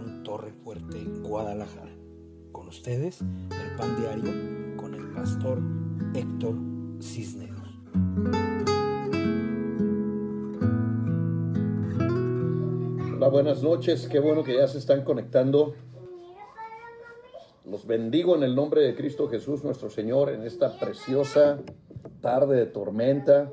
Torre Fuerte, Guadalajara. Con ustedes, el pan diario con el pastor Héctor Cisneros. Hola, buenas noches, qué bueno que ya se están conectando. Los bendigo en el nombre de Cristo Jesús nuestro Señor en esta preciosa tarde de tormenta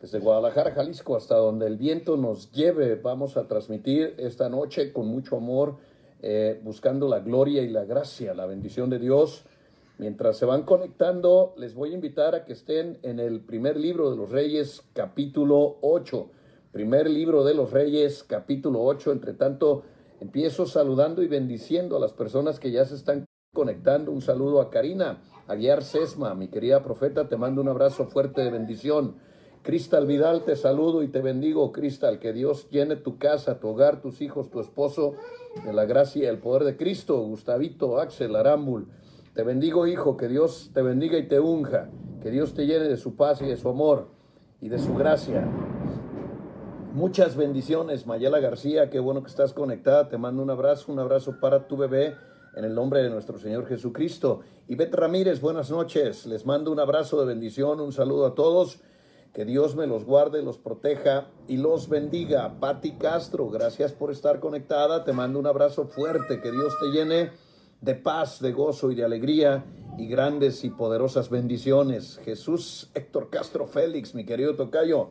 desde Guadalajara, Jalisco, hasta donde el viento nos lleve, vamos a transmitir esta noche con mucho amor, eh, buscando la gloria y la gracia, la bendición de Dios. Mientras se van conectando, les voy a invitar a que estén en el primer libro de los Reyes, capítulo 8. Primer libro de los Reyes, capítulo 8. Entre tanto, empiezo saludando y bendiciendo a las personas que ya se están conectando. Un saludo a Karina, a Guiar Sesma, mi querida profeta, te mando un abrazo fuerte de bendición. Cristal Vidal, te saludo y te bendigo, Cristal. Que Dios llene tu casa, tu hogar, tus hijos, tu esposo, de la gracia y el poder de Cristo. Gustavito, Axel, Arambul. Te bendigo, hijo. Que Dios te bendiga y te unja. Que Dios te llene de su paz y de su amor y de su gracia. Muchas bendiciones, Mayela García. Qué bueno que estás conectada. Te mando un abrazo, un abrazo para tu bebé. En el nombre de nuestro Señor Jesucristo. Y Bet Ramírez, buenas noches. Les mando un abrazo de bendición, un saludo a todos. Que Dios me los guarde, los proteja y los bendiga. Patti Castro, gracias por estar conectada. Te mando un abrazo fuerte. Que Dios te llene de paz, de gozo y de alegría y grandes y poderosas bendiciones. Jesús Héctor Castro Félix, mi querido Tocayo,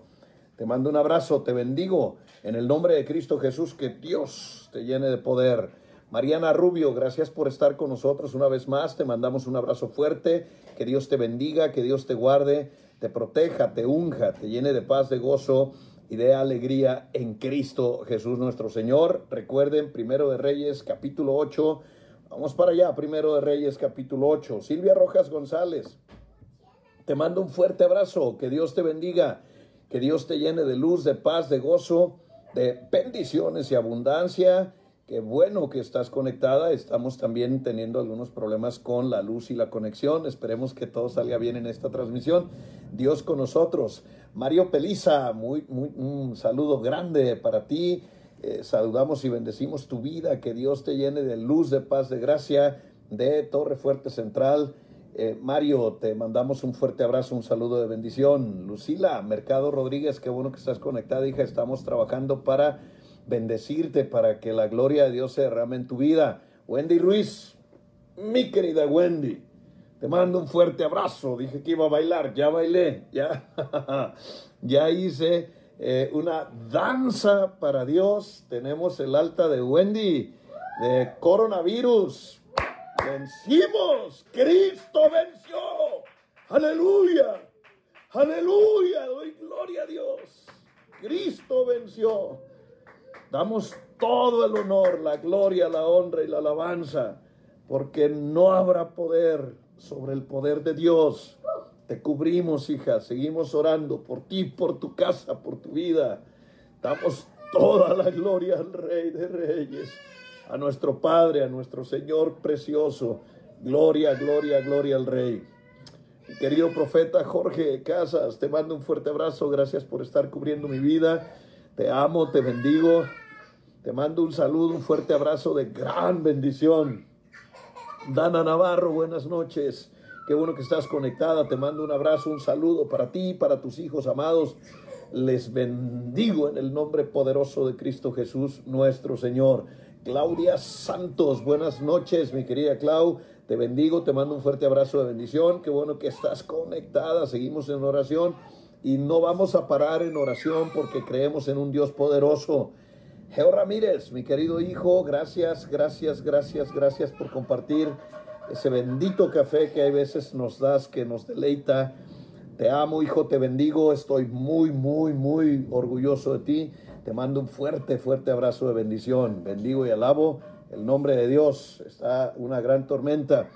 te mando un abrazo, te bendigo en el nombre de Cristo Jesús, que Dios te llene de poder. Mariana Rubio, gracias por estar con nosotros una vez más. Te mandamos un abrazo fuerte. Que Dios te bendiga, que Dios te guarde te proteja, te unja, te llene de paz, de gozo y de alegría en Cristo Jesús nuestro Señor. Recuerden, Primero de Reyes, capítulo 8. Vamos para allá, Primero de Reyes, capítulo 8. Silvia Rojas González, te mando un fuerte abrazo, que Dios te bendiga, que Dios te llene de luz, de paz, de gozo, de bendiciones y abundancia Qué bueno que estás conectada. Estamos también teniendo algunos problemas con la luz y la conexión. Esperemos que todo salga bien en esta transmisión. Dios con nosotros. Mario Peliza, muy, muy, un saludo grande para ti. Eh, saludamos y bendecimos tu vida. Que Dios te llene de luz, de paz, de gracia de Torre Fuerte Central. Eh, Mario, te mandamos un fuerte abrazo, un saludo de bendición. Lucila, Mercado Rodríguez, qué bueno que estás conectada, hija. Estamos trabajando para bendecirte para que la gloria de Dios se derrame en tu vida. Wendy Ruiz, mi querida Wendy, te mando un fuerte abrazo. Dije que iba a bailar, ya bailé, ya, ya hice eh, una danza para Dios. Tenemos el alta de Wendy de coronavirus. Vencimos, Cristo venció. Aleluya, aleluya, doy gloria a Dios. Cristo venció. Damos todo el honor, la gloria, la honra y la alabanza, porque no habrá poder sobre el poder de Dios. Te cubrimos, hija, seguimos orando por ti, por tu casa, por tu vida. Damos toda la gloria al Rey de Reyes, a nuestro Padre, a nuestro Señor precioso. Gloria, gloria, gloria al Rey. querido profeta Jorge Casas, te mando un fuerte abrazo. Gracias por estar cubriendo mi vida. Te amo, te bendigo. Te mando un saludo, un fuerte abrazo de gran bendición. Dana Navarro, buenas noches. Qué bueno que estás conectada. Te mando un abrazo, un saludo para ti, para tus hijos amados. Les bendigo en el nombre poderoso de Cristo Jesús, nuestro Señor. Claudia Santos, buenas noches, mi querida Clau. Te bendigo, te mando un fuerte abrazo de bendición. Qué bueno que estás conectada. Seguimos en oración y no vamos a parar en oración porque creemos en un Dios poderoso. Geo Ramírez, mi querido hijo, gracias, gracias, gracias, gracias por compartir ese bendito café que hay veces nos das, que nos deleita. Te amo, hijo, te bendigo, estoy muy, muy, muy orgulloso de ti. Te mando un fuerte, fuerte abrazo de bendición. Bendigo y alabo el nombre de Dios. Está una gran tormenta,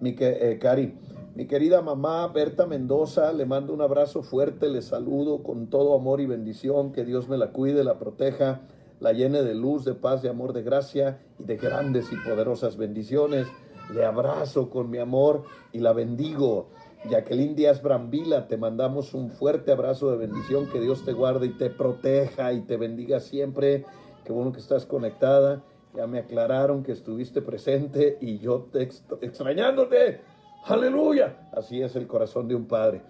mi eh, Cari. Mi querida mamá Berta Mendoza, le mando un abrazo fuerte, le saludo con todo amor y bendición, que Dios me la cuide, la proteja, la llene de luz, de paz, de amor, de gracia y de grandes y poderosas bendiciones. Le abrazo con mi amor y la bendigo. Jacqueline Díaz Brambila, te mandamos un fuerte abrazo de bendición, que Dios te guarde y te proteja y te bendiga siempre. Qué bueno que estás conectada. Ya me aclararon que estuviste presente y yo te extrañándote. Aleluya. Así es el corazón de un padre.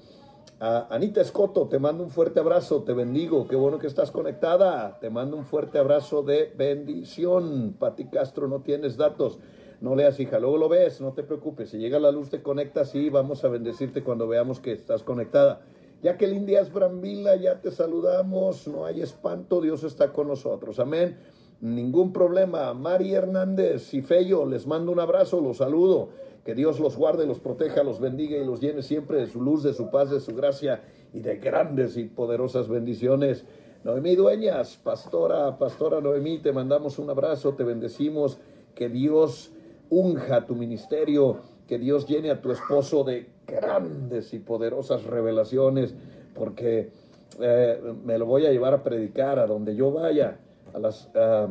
Anita Escoto, te mando un fuerte abrazo, te bendigo, qué bueno que estás conectada, te mando un fuerte abrazo de bendición. Pati Castro, no tienes datos, no leas hija, luego lo ves, no te preocupes, si llega la luz te conectas y vamos a bendecirte cuando veamos que estás conectada. Jacqueline Díaz Brambila, ya te saludamos, no hay espanto, Dios está con nosotros, amén. Ningún problema. Mari Hernández y Fello, les mando un abrazo, los saludo. Que Dios los guarde, los proteja, los bendiga y los llene siempre de su luz, de su paz, de su gracia y de grandes y poderosas bendiciones. Noemí Dueñas, pastora, pastora Noemí, te mandamos un abrazo, te bendecimos. Que Dios unja tu ministerio, que Dios llene a tu esposo de grandes y poderosas revelaciones, porque eh, me lo voy a llevar a predicar a donde yo vaya, a las, a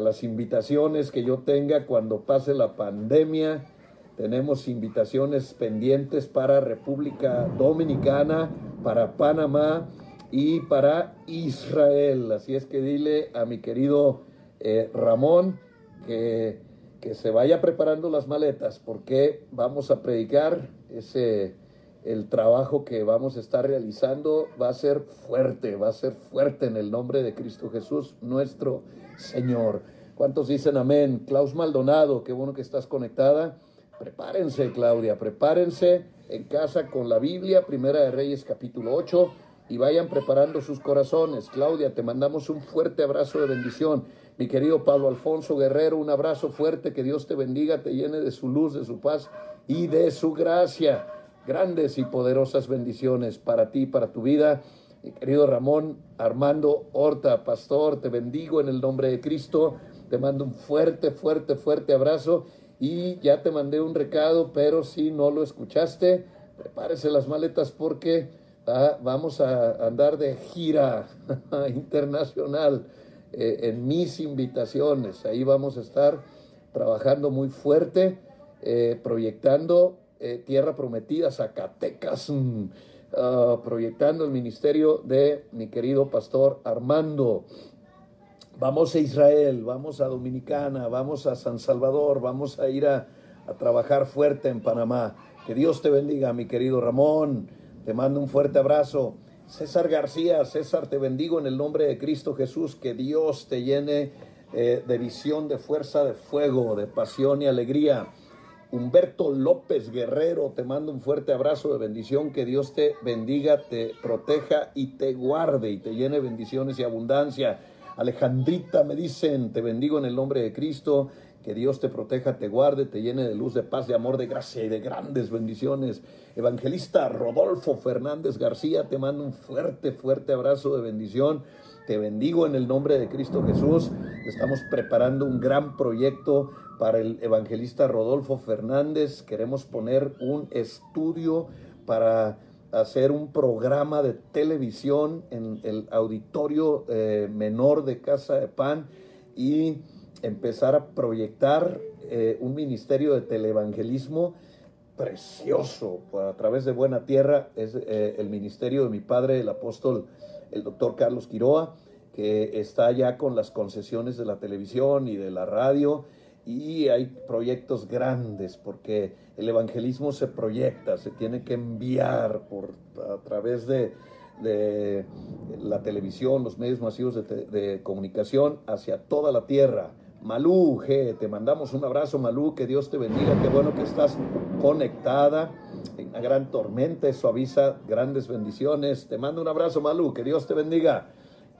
las invitaciones que yo tenga cuando pase la pandemia tenemos invitaciones pendientes para República Dominicana, para Panamá y para Israel. Así es que dile a mi querido eh, Ramón que, que, se vaya preparando las maletas porque vamos a predicar ese el trabajo que vamos a estar realizando va a ser fuerte, va a ser fuerte en el nombre de Cristo Jesús, nuestro Señor. ¿Cuántos dicen amén? Klaus Maldonado, qué bueno que estás conectada. Prepárense, Claudia, prepárense en casa con la Biblia, Primera de Reyes capítulo 8, y vayan preparando sus corazones. Claudia, te mandamos un fuerte abrazo de bendición. Mi querido Pablo Alfonso Guerrero, un abrazo fuerte, que Dios te bendiga, te llene de su luz, de su paz y de su gracia. Grandes y poderosas bendiciones para ti, para tu vida. Mi querido Ramón Armando Horta, pastor, te bendigo en el nombre de Cristo. Te mando un fuerte, fuerte, fuerte abrazo y ya te mandé un recado, pero si no lo escuchaste, prepárese las maletas porque ah, vamos a andar de gira internacional eh, en mis invitaciones. Ahí vamos a estar trabajando muy fuerte, eh, proyectando eh, Tierra Prometida, Zacatecas, mm, ah, proyectando el ministerio de mi querido pastor Armando. Vamos a Israel, vamos a Dominicana, vamos a San Salvador, vamos a ir a, trabajar fuerte en Panamá. Que Dios te bendiga, mi querido Ramón. Te mando un fuerte abrazo. César García, César, te bendigo en el nombre de Cristo Jesús. Que Dios te llene eh, de visión, de fuerza, de fuego, de pasión y alegría. Humberto López Guerrero, te mando un fuerte abrazo de bendición. Que Dios te bendiga, te proteja y te guarde y te llene bendiciones y abundancia. Alejandrita, me dicen, te bendigo en el nombre de Cristo, que Dios te proteja, te guarde, te llene de luz, de paz, de amor, de gracia y de grandes bendiciones. Evangelista Rodolfo Fernández García, te mando un fuerte, fuerte abrazo de bendición. Te bendigo en el nombre de Cristo Jesús. Estamos preparando un gran proyecto para el evangelista Rodolfo Fernández. Queremos poner un estudio para hacer un programa de televisión en el auditorio eh, menor de Casa de Pan y empezar a proyectar eh, un ministerio de televangelismo precioso a través de Buena Tierra. Es eh, el ministerio de mi padre, el apóstol, el doctor Carlos Quiroa, que está ya con las concesiones de la televisión y de la radio y hay proyectos grandes porque el evangelismo se proyecta, se tiene que enviar por, a través de, la televisión, los medios masivos de, comunicación hacia toda la tierra. Malú, G, te mandamos un abrazo, Malú, que Dios te bendiga, qué bueno que estás conectada en una gran tormenta, eso avisa grandes bendiciones. Te mando un abrazo, Malú, que Dios te bendiga.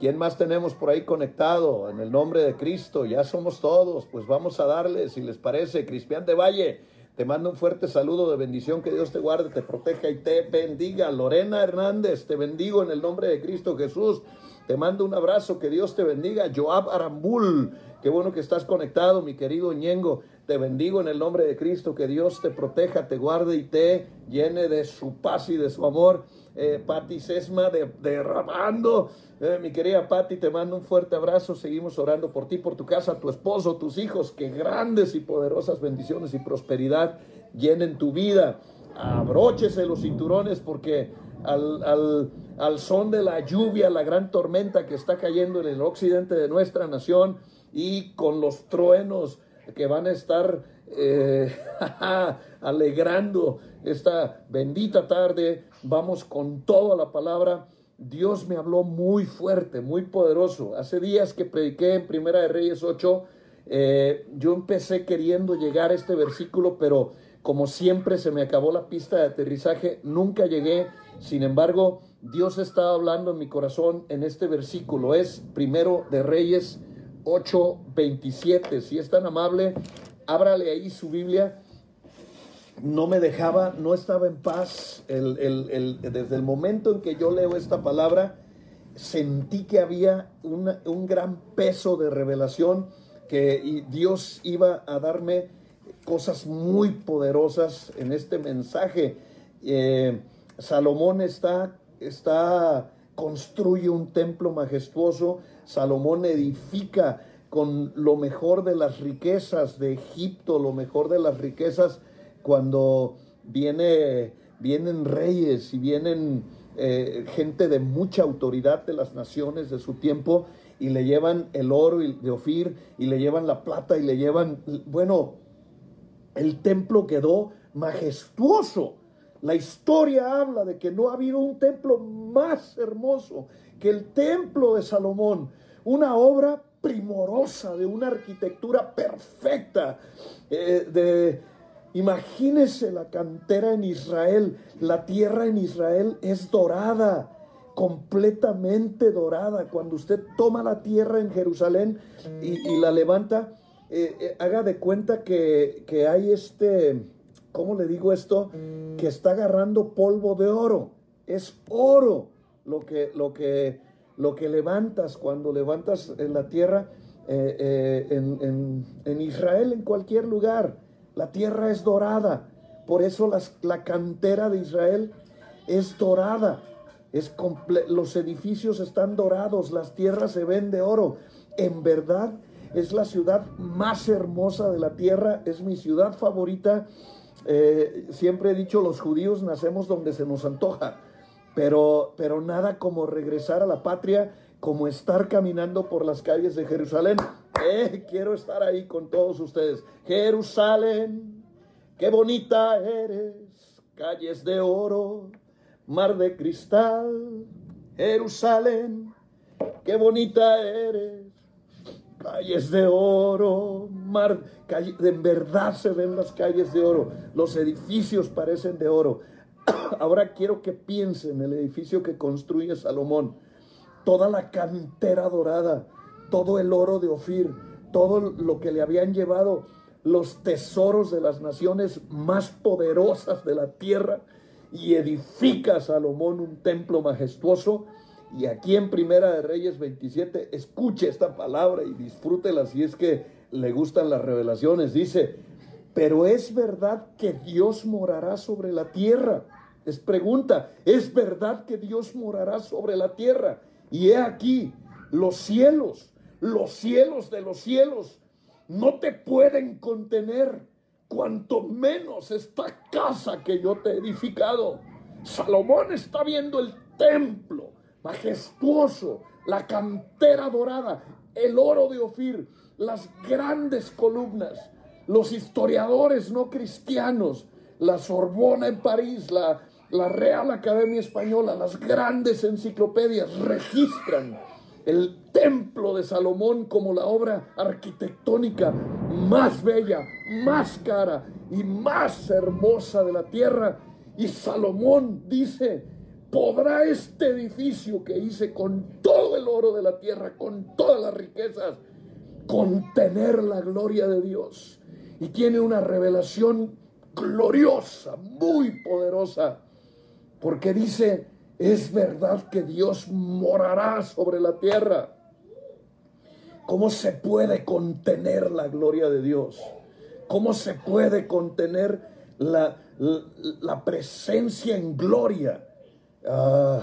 ¿Quién más tenemos por ahí conectado? En el nombre de Cristo, ya somos todos. Pues vamos a darle, si les parece, Cristian de Valle. Te mando un fuerte saludo de bendición, que Dios te guarde, te proteja y te bendiga. Lorena Hernández, te bendigo en el nombre de Cristo Jesús. Te mando un abrazo, que Dios te bendiga. Joab Arambul, qué bueno que estás conectado, mi querido Ñengo. Te bendigo en el nombre de Cristo, que Dios te proteja, te guarde y te llene de su paz y de su amor. Eh, Pati Sesma de, derramando eh, mi querida Patti, te mando un fuerte abrazo. Seguimos orando por ti, por tu casa, tu esposo, tus hijos. Que grandes y poderosas bendiciones y prosperidad llenen tu vida. Abróchese los cinturones porque al son de la lluvia, la gran tormenta que está cayendo en el occidente de nuestra nación, y con los truenos que van a estar eh, alegrando esta bendita tarde. Vamos con toda la palabra. Dios me habló muy fuerte, muy poderoso. Hace días que prediqué en Primera de Reyes 8, eh, yo empecé queriendo llegar a este versículo, pero como siempre se me acabó la pista de aterrizaje, nunca llegué. Sin embargo, Dios está hablando en mi corazón en este versículo. Es primero de Reyes 8:27. Si es tan amable, ábrale ahí su Biblia. No me dejaba, no estaba en paz. desde el momento en que yo leo esta palabra, sentí que había un gran peso de revelación que Dios iba a darme cosas muy poderosas en este mensaje. Eh, Salomón está, está, construye un templo majestuoso. Salomón edifica con lo mejor de las riquezas de Egipto, lo mejor de las riquezas cuando viene, vienen reyes y vienen eh, gente de mucha autoridad de las naciones de su tiempo y le llevan el oro de Ofir y le llevan la plata y le llevan, bueno, el templo quedó majestuoso. La historia habla de que no ha habido un templo más hermoso que el templo de Salomón, una obra primorosa, de una arquitectura perfecta. Eh, de, imagínese la cantera en Israel, la tierra en Israel es dorada, completamente dorada. Cuando usted toma la tierra en Jerusalén y la levanta, eh, eh, haga de cuenta que, hay este, ¿cómo le digo esto? Que está agarrando polvo de oro. Es oro lo que, lo que, lo que levantas cuando levantas en la tierra, eh, en, Israel, en cualquier lugar. La tierra es dorada. Por eso la cantera de Israel es dorada. Es los edificios están dorados, las tierras se ven de oro. En verdad, es la ciudad más hermosa de la tierra, es mi ciudad favorita. Eh, siempre he dicho, los judíos nacemos donde se nos antoja, pero, pero nada como regresar a la patria, como estar caminando por las calles de Jerusalén. Eh, quiero estar ahí con todos ustedes. Jerusalén, qué bonita eres, calles de oro, mar de cristal. Jerusalén, qué bonita eres calles de oro, mar, en verdad se ven las calles de oro, los edificios parecen de oro. Ahora quiero que piensen en el edificio que construye Salomón, toda la cantera dorada, todo el oro de Ofir, todo lo que le habían llevado los tesoros de las naciones más poderosas de la tierra, y edifica Salomón un templo majestuoso y aquí en Primera de Reyes 27, escuche esta palabra y disfrútela si es que le gustan las revelaciones. Dice, pero es verdad que Dios morará sobre la tierra. Es pregunta, ¿es verdad que Dios morará sobre la tierra? Y he aquí, los cielos, los cielos de los cielos, no te pueden contener, cuanto menos esta casa que yo te he edificado. Salomón está viendo el templo majestuoso, la cantera dorada, el oro de Ofir, las grandes columnas, los historiadores no cristianos, la Sorbona en París, la, la Real Academia Española, las grandes enciclopedias registran el templo de Salomón como la obra arquitectónica más bella, más cara y más hermosa de la tierra. Y Salomón dice, ¿Podrá este edificio que hice con todo el oro de la tierra, con todas las riquezas, contener la gloria de Dios? Y tiene una revelación gloriosa, muy poderosa, porque dice, es verdad que Dios morará sobre la tierra. ¿Cómo se puede contener la gloria de Dios? ¿Cómo se puede contener la, la presencia en gloria? Ah,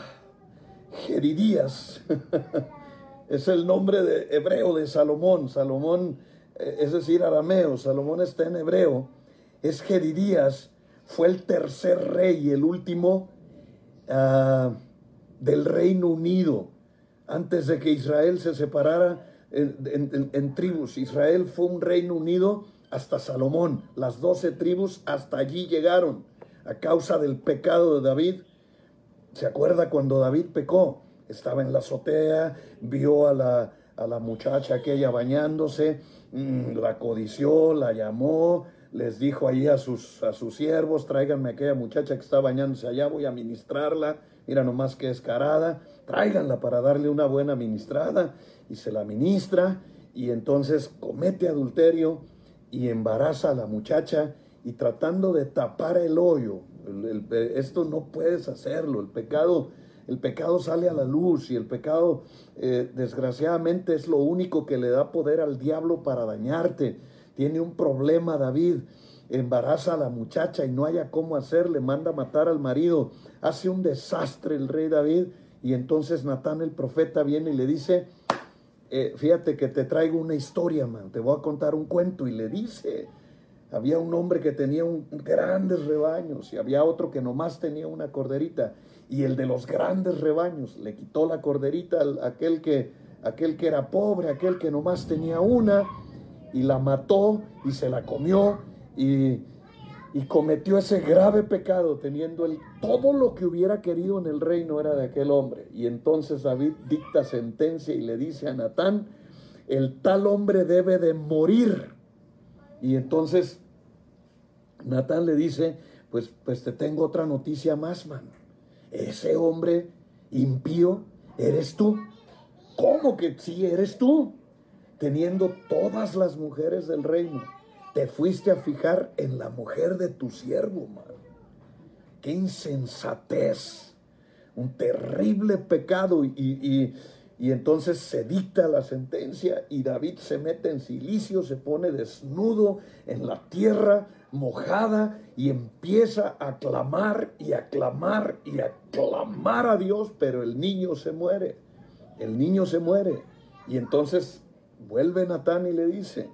Gedidías es el nombre de hebreo de Salomón. Salomón, eh, es decir, arameo. Salomón está en hebreo. Es Gedidías. Fue el tercer rey, el último ah, del Reino Unido. Antes de que Israel se separara en, tribus. Israel fue un reino unido hasta Salomón. Las doce tribus hasta allí llegaron a causa del pecado de David. ¿Se acuerda cuando David pecó? Estaba en la azotea, vio a la, a la muchacha aquella bañándose, mm, la codició, la llamó, les dijo ahí a sus, a sus siervos, tráiganme a aquella muchacha que está bañándose allá, voy a ministrarla, mira nomás que escarada, tráiganla para darle una buena ministrada, y se la ministra, y entonces comete adulterio y embaraza a la muchacha, y tratando de tapar el hoyo, esto no puedes hacerlo, el pecado, el pecado sale a la luz, y el pecado eh, desgraciadamente es lo único que le da poder al diablo para dañarte, tiene un problema David, embaraza a la muchacha y no haya cómo hacerle, manda matar al marido, hace un desastre el rey David. Y entonces Natán el profeta viene y le dice, eh, fíjate que te traigo una historia, man, te voy a contar un cuento y le dice, había un hombre que tenía un, grandes rebaños y había otro que nomás tenía una corderita. Y el de los grandes rebaños le quitó la corderita a aquel que, aquel que era pobre, aquel que nomás tenía una y la mató y se la comió y, cometió ese grave pecado teniendo el, todo lo que hubiera querido en el reino era de aquel hombre. Y entonces David dicta sentencia y le dice a Natán, el tal hombre debe de morir. Y entonces Natán le dice, pues, pues te tengo otra noticia más, man. Ese hombre impío eres tú. ¿Cómo que sí eres tú? Teniendo todas las mujeres del reino, te fuiste a fijar en la mujer de tu siervo, man. Qué insensatez, un terrible pecado. Y, y, entonces se dicta la sentencia y David se mete en silicio, se pone desnudo en la tierra mojada y empieza a clamar y a clamar y a clamar a Dios, pero el niño se muere. El niño se muere. Y entonces vuelve Natán y le dice,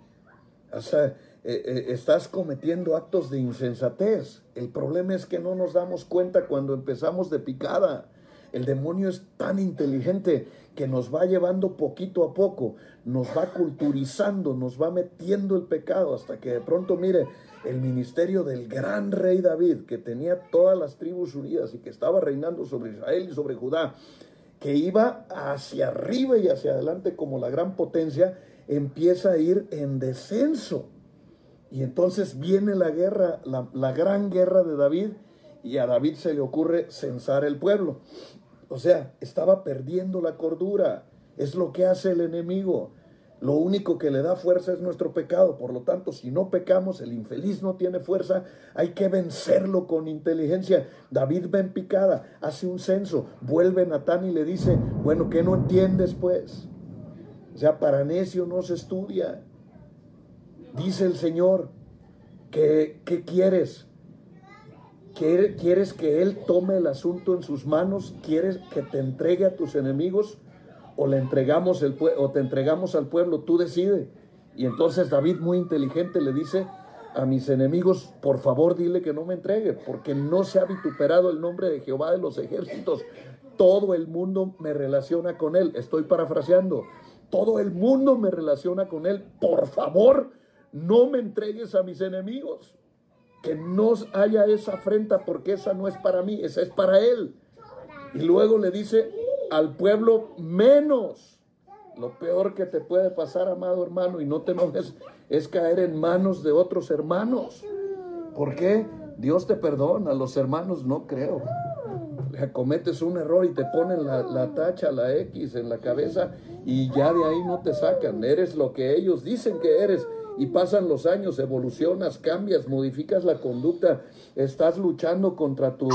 o sea, eh, eh, estás cometiendo actos de insensatez. El problema es que no nos damos cuenta cuando empezamos de picada. El demonio es tan inteligente que nos va llevando poquito a poco, nos va culturizando, nos va metiendo el pecado hasta que de pronto, mire, el ministerio del gran rey David, que tenía todas las tribus unidas y que estaba reinando sobre Israel y sobre Judá, que iba hacia arriba y hacia adelante como la gran potencia, empieza a ir en descenso. Y entonces viene la guerra, la, gran guerra de David, y a David se le ocurre censar el pueblo. O sea, estaba perdiendo la cordura. Es lo que hace el enemigo. Lo único que le da fuerza es nuestro pecado. Por lo tanto, si no pecamos, el infeliz no tiene fuerza. Hay que vencerlo con inteligencia. David ven picada, hace un censo, vuelve Natán y le dice, bueno, ¿qué no entiendes pues? O sea, para necio no se estudia. Dice el Señor, que, ¿qué quieres? ¿Quieres que Él tome el asunto en sus manos? ¿Quieres que te entregue a tus enemigos? O le entregamos el o te entregamos al pueblo, tú decide. Y entonces David muy inteligente le dice a mis enemigos, por favor dile que no me entregue, porque no se ha vituperado el nombre de Jehová de los ejércitos. Todo el mundo me relaciona con él. Estoy parafraseando. Todo el mundo me relaciona con él. Por favor, no me entregues a mis enemigos. Que no haya esa afrenta porque esa no es para mí, esa es para él. Y luego le dice, al pueblo menos. Lo peor que te puede pasar, amado hermano, y no te enojes, es caer en manos de otros hermanos. ¿Por qué? Dios te perdona, los hermanos no creo. Cometes un error y te ponen la, la, tacha, la X en la cabeza y ya de ahí no te sacan. Eres lo que ellos dicen que eres y pasan los años, evolucionas, cambias, modificas la conducta, estás luchando contra tu,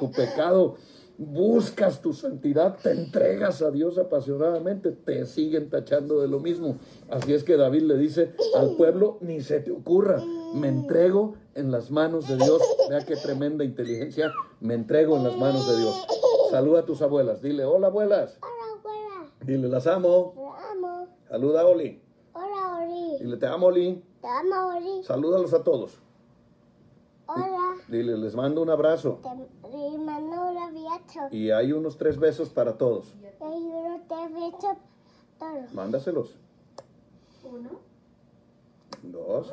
tu pecado buscas tu santidad, te entregas a Dios apasionadamente, te siguen tachando de lo mismo. Así es que David le dice al pueblo, ni se te ocurra, me entrego en las manos de Dios. Vea qué tremenda inteligencia, me entrego en las manos de Dios. Saluda a tus abuelas, dile, hola abuelas. Hola abuela. Dile, las amo. Te amo. Saluda a Oli. Hola Oli. Dile, te amo Oli. Te amo Oli. Salúdalos a todos. Hola. Dile, les mando un abrazo. Te mando Y hay unos tres besos para todos. Hay unos tres besos todos. Mándaselos. Uno, Dos.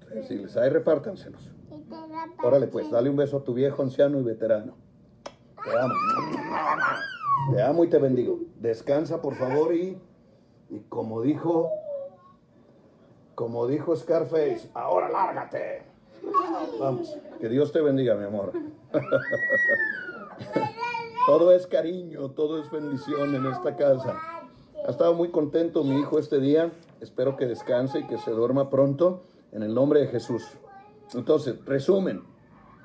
Tres. Si les hay, repártanselos. Órale, pues, dale un beso a tu viejo, anciano y veterano. Te amo. Te amo y te bendigo. Descansa, por favor, y, y como dijo, como dijo Scarface, ahora lárgate. Vamos, que Dios te bendiga, mi amor. Todo es cariño, todo es bendición en esta casa. Ha estado muy contento mi hijo este día. Espero que descanse y que se duerma pronto en el nombre de Jesús. Entonces, resumen.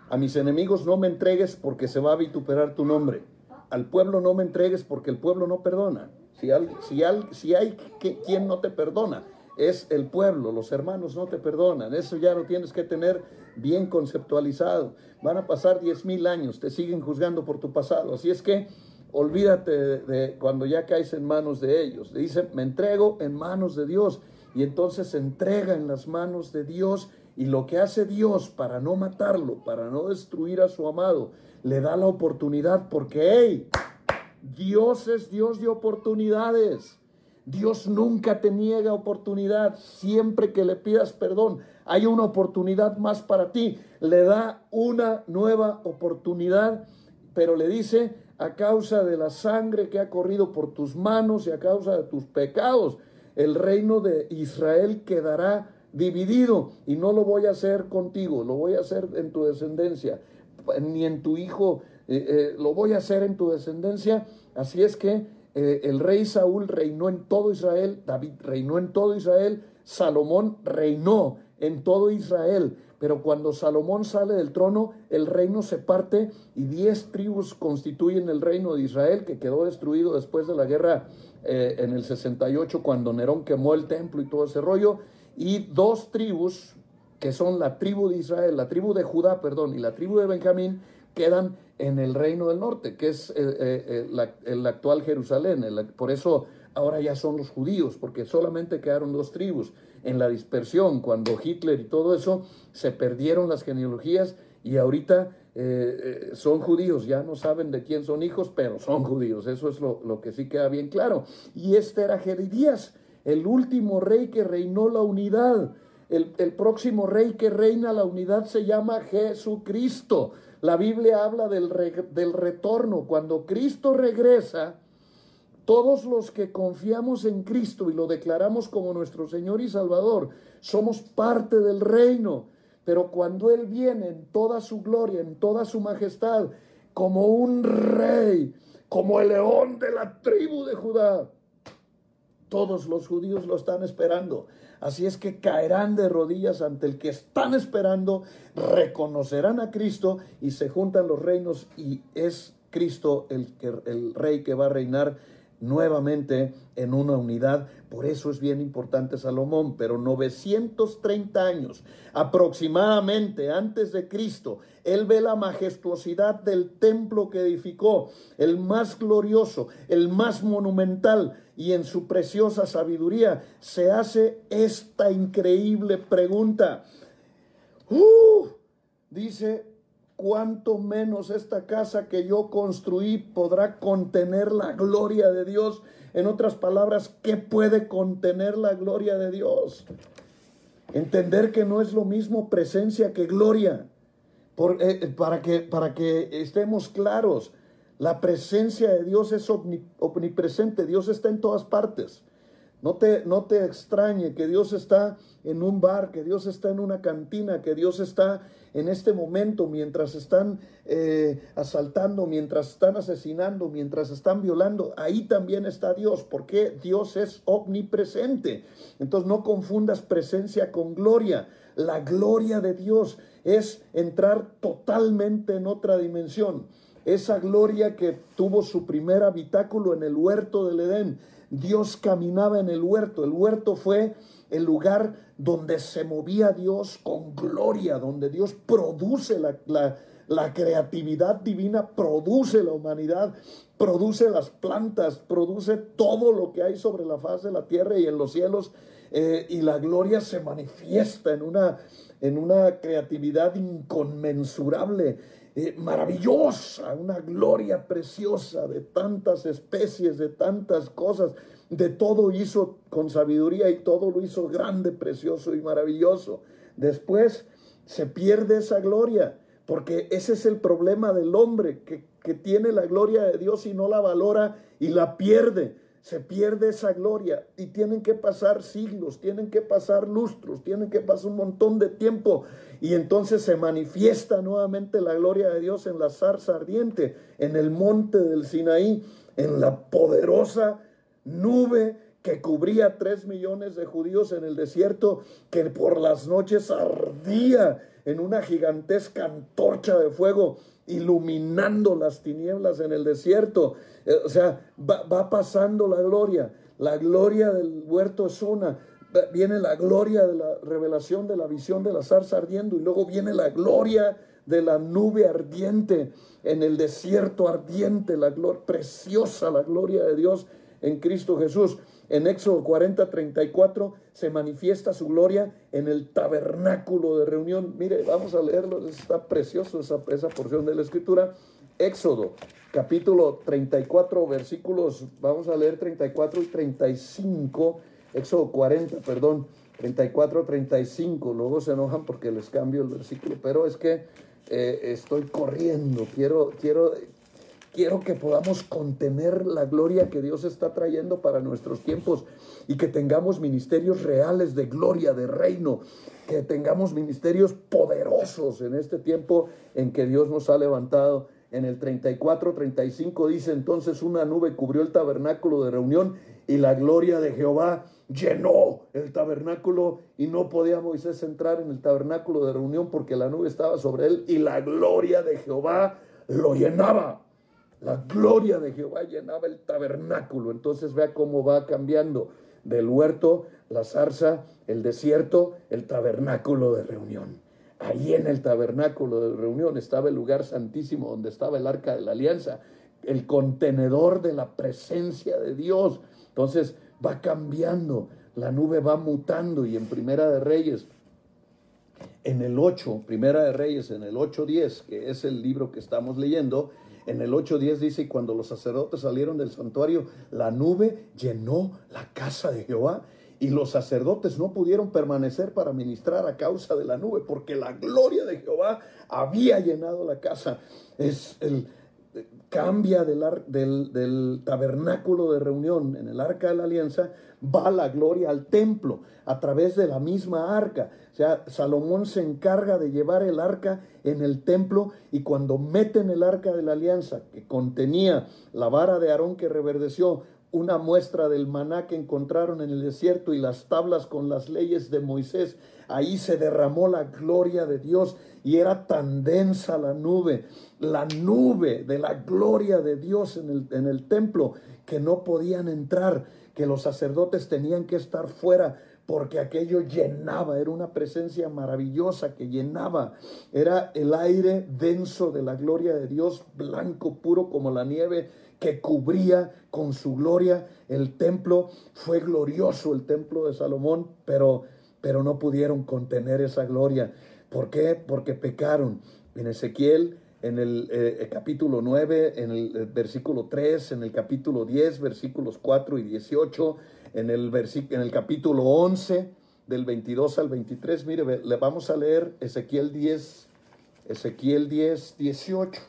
A mis enemigos no me entregues porque se va a vituperar tu nombre. Al pueblo no me entregues porque el pueblo no perdona. Si, al- si, al- si hay que, quien no te perdona, es el pueblo, los hermanos no te perdonan. Eso ya lo tienes que tener bien conceptualizado. Van a pasar 10 mil años, te siguen juzgando por tu pasado. Así es que olvídate de, de cuando ya caes en manos de ellos. Dice, me entrego en manos de Dios. Y entonces se entrega en las manos de Dios. Y lo que hace Dios para no matarlo, para no destruir a su amado, le da la oportunidad porque, hey, Dios es Dios de oportunidades. Dios nunca te niega oportunidad. Siempre que le pidas perdón, hay una oportunidad más para ti. Le da una nueva oportunidad, pero le dice, a causa de la sangre que ha corrido por tus manos y a causa de tus pecados, el reino de Israel quedará dividido y no lo voy a hacer contigo, lo voy a hacer en tu descendencia, ni en tu hijo, eh, eh, lo voy a hacer en tu descendencia. Así es que eh, el rey Saúl reinó en todo Israel, David reinó en todo Israel, Salomón reinó en todo Israel. Pero cuando Salomón sale del trono, el reino se parte y diez tribus constituyen el reino de Israel, que quedó destruido después de la guerra eh, en el 68, cuando Nerón quemó el templo y todo ese rollo. Y dos tribus, que son la tribu de Israel, la tribu de Judá, perdón, y la tribu de Benjamín, quedan en el reino del norte, que es eh, eh, eh, el actual Jerusalén. Por eso ahora ya son los judíos, porque solamente quedaron dos tribus. En la dispersión, cuando Hitler y todo eso, se perdieron las genealogías y ahorita son judíos, ya no saben de quién son hijos, pero son judíos. Eso es lo, que sí queda bien claro. Y este era Jedidías, el último rey que reinó la unidad. El, el próximo rey que reina la unidad se llama Jesucristo. La Biblia habla del, del retorno. Cuando Cristo regresa, todos los que confiamos en Cristo y lo declaramos como nuestro Señor y Salvador, somos parte del reino. Pero cuando Él viene en toda su gloria, en toda su majestad, como un rey, como el león de la tribu de Judá, todos los judíos lo están esperando. Así es que caerán de rodillas ante el que están esperando, reconocerán a Cristo y se juntan los reinos y es Cristo el, el rey que va a reinar nuevamente en una unidad. Por eso es bien importante Salomón, pero 930 años aproximadamente antes de Cristo, él ve la majestuosidad del templo que edificó, el más glorioso, el más monumental, y en su preciosa sabiduría se hace esta increíble pregunta. ¡Uh! Dice, cuánto menos esta casa que yo construí podrá contener la gloria de Dios. En otras palabras, ¿qué puede contener la gloria de Dios? Entender que no es lo mismo presencia que gloria. Por- eh, para, que, para que estemos claros, la presencia de Dios es omni- omnipresente, Dios está en todas partes. No te, no te extrañe que Dios está en un bar, que Dios está en una cantina, que Dios está en este momento mientras están eh, asaltando, mientras están asesinando, mientras están violando. Ahí también está Dios, porque Dios es omnipresente. Entonces no confundas presencia con gloria. La gloria de Dios es entrar totalmente en otra dimensión. Esa gloria que tuvo su primer habitáculo en el huerto del Edén. Dios caminaba en el huerto. El huerto fue el lugar donde se movía Dios con gloria, donde Dios produce la, la- creatividad divina, produce la humanidad, produce las plantas, produce todo lo que hay sobre la faz de la tierra y en los cielos. eh, y la gloria se manifiesta en una, en una creatividad inconmensurable. Eh, maravillosa, una gloria preciosa de tantas especies, de tantas cosas, de todo hizo con sabiduría y todo lo hizo grande, precioso y maravilloso. Después se pierde esa gloria, porque ese es el problema del hombre, que, que tiene la gloria de Dios y no la valora y la pierde se pierde esa gloria y tienen que pasar siglos, tienen que pasar lustros, tienen que pasar un montón de tiempo y entonces se manifiesta nuevamente la gloria de Dios en la zarza ardiente, en el monte del Sinaí, en la poderosa nube que cubría tres millones de judíos en el desierto, que por las noches ardía en una gigantesca antorcha de fuego, iluminando las tinieblas en el desierto. Eh, o sea, va, pasando la gloria. La gloria del huerto es una. Viene la gloria de la revelación de la visión de la zarza ardiendo y luego viene la gloria de la nube ardiente en el desierto ardiente, la gloria preciosa, la gloria de Dios en Cristo Jesús. En Éxodo 40, 34 se manifiesta su gloria en el tabernáculo de reunión. Mire, vamos a leerlo, está precioso esa, esa porción de la escritura. Éxodo capítulo 34, versículos, vamos a leer 34 y 35, Éxodo 40, perdón, 34, 35, luego se enojan porque les cambio el versículo, pero es que eh, estoy corriendo, quiero, quiero, quiero que podamos contener la gloria que Dios está trayendo para nuestros tiempos y que tengamos ministerios reales de gloria, de reino, que tengamos ministerios poderosos en este tiempo en que Dios nos ha levantado. En el 34, 35 dice entonces una nube cubrió el tabernáculo de reunión y la gloria de Jehová llenó el tabernáculo y no podía Moisés entrar en el tabernáculo de reunión porque la nube estaba sobre él y la gloria de Jehová lo llenaba. La gloria de Jehová llenaba el tabernáculo. Entonces vea cómo va cambiando del huerto, la zarza, el desierto, el tabernáculo de reunión. Ahí en el tabernáculo de reunión estaba el lugar santísimo donde estaba el arca de la alianza, el contenedor de la presencia de Dios. Entonces va cambiando, la nube va mutando y en Primera de Reyes, en el 8, Primera de Reyes, en el 8.10, que es el libro que estamos leyendo, en el 8.10 dice, y cuando los sacerdotes salieron del santuario, la nube llenó la casa de Jehová y los sacerdotes no pudieron permanecer para ministrar a causa de la nube, porque la gloria de Jehová había llenado la casa. Es el, cambia del, del, del, tabernáculo de reunión en el arca de la alianza, va la gloria al templo a través de la misma arca. O sea, Salomón se encarga de llevar el arca en el templo y cuando meten el arca de la alianza que contenía la vara de Aarón que reverdeció, una muestra del maná que encontraron en el desierto y las tablas con las leyes de Moisés, ahí se derramó la gloria de Dios y era tan densa la nube, la nube de la gloria de Dios en el, en el templo, que no podían entrar, que los sacerdotes tenían que estar fuera porque aquello llenaba, era una presencia maravillosa que llenaba, era el aire denso de la gloria de Dios, blanco, puro como la nieve, que cubría con su gloria el templo. Fue glorioso el templo de Salomón, pero, pero no pudieron contener esa gloria. ¿Por qué? Porque pecaron. En Ezequiel, en el eh, capítulo 9, en el, eh, versículo 3, en el capítulo 10, versículos 4 y 18, en el, en el capítulo 11, del 22 al 23. Mire, le vamos a leer Ezequiel 10, Ezequiel 10, 18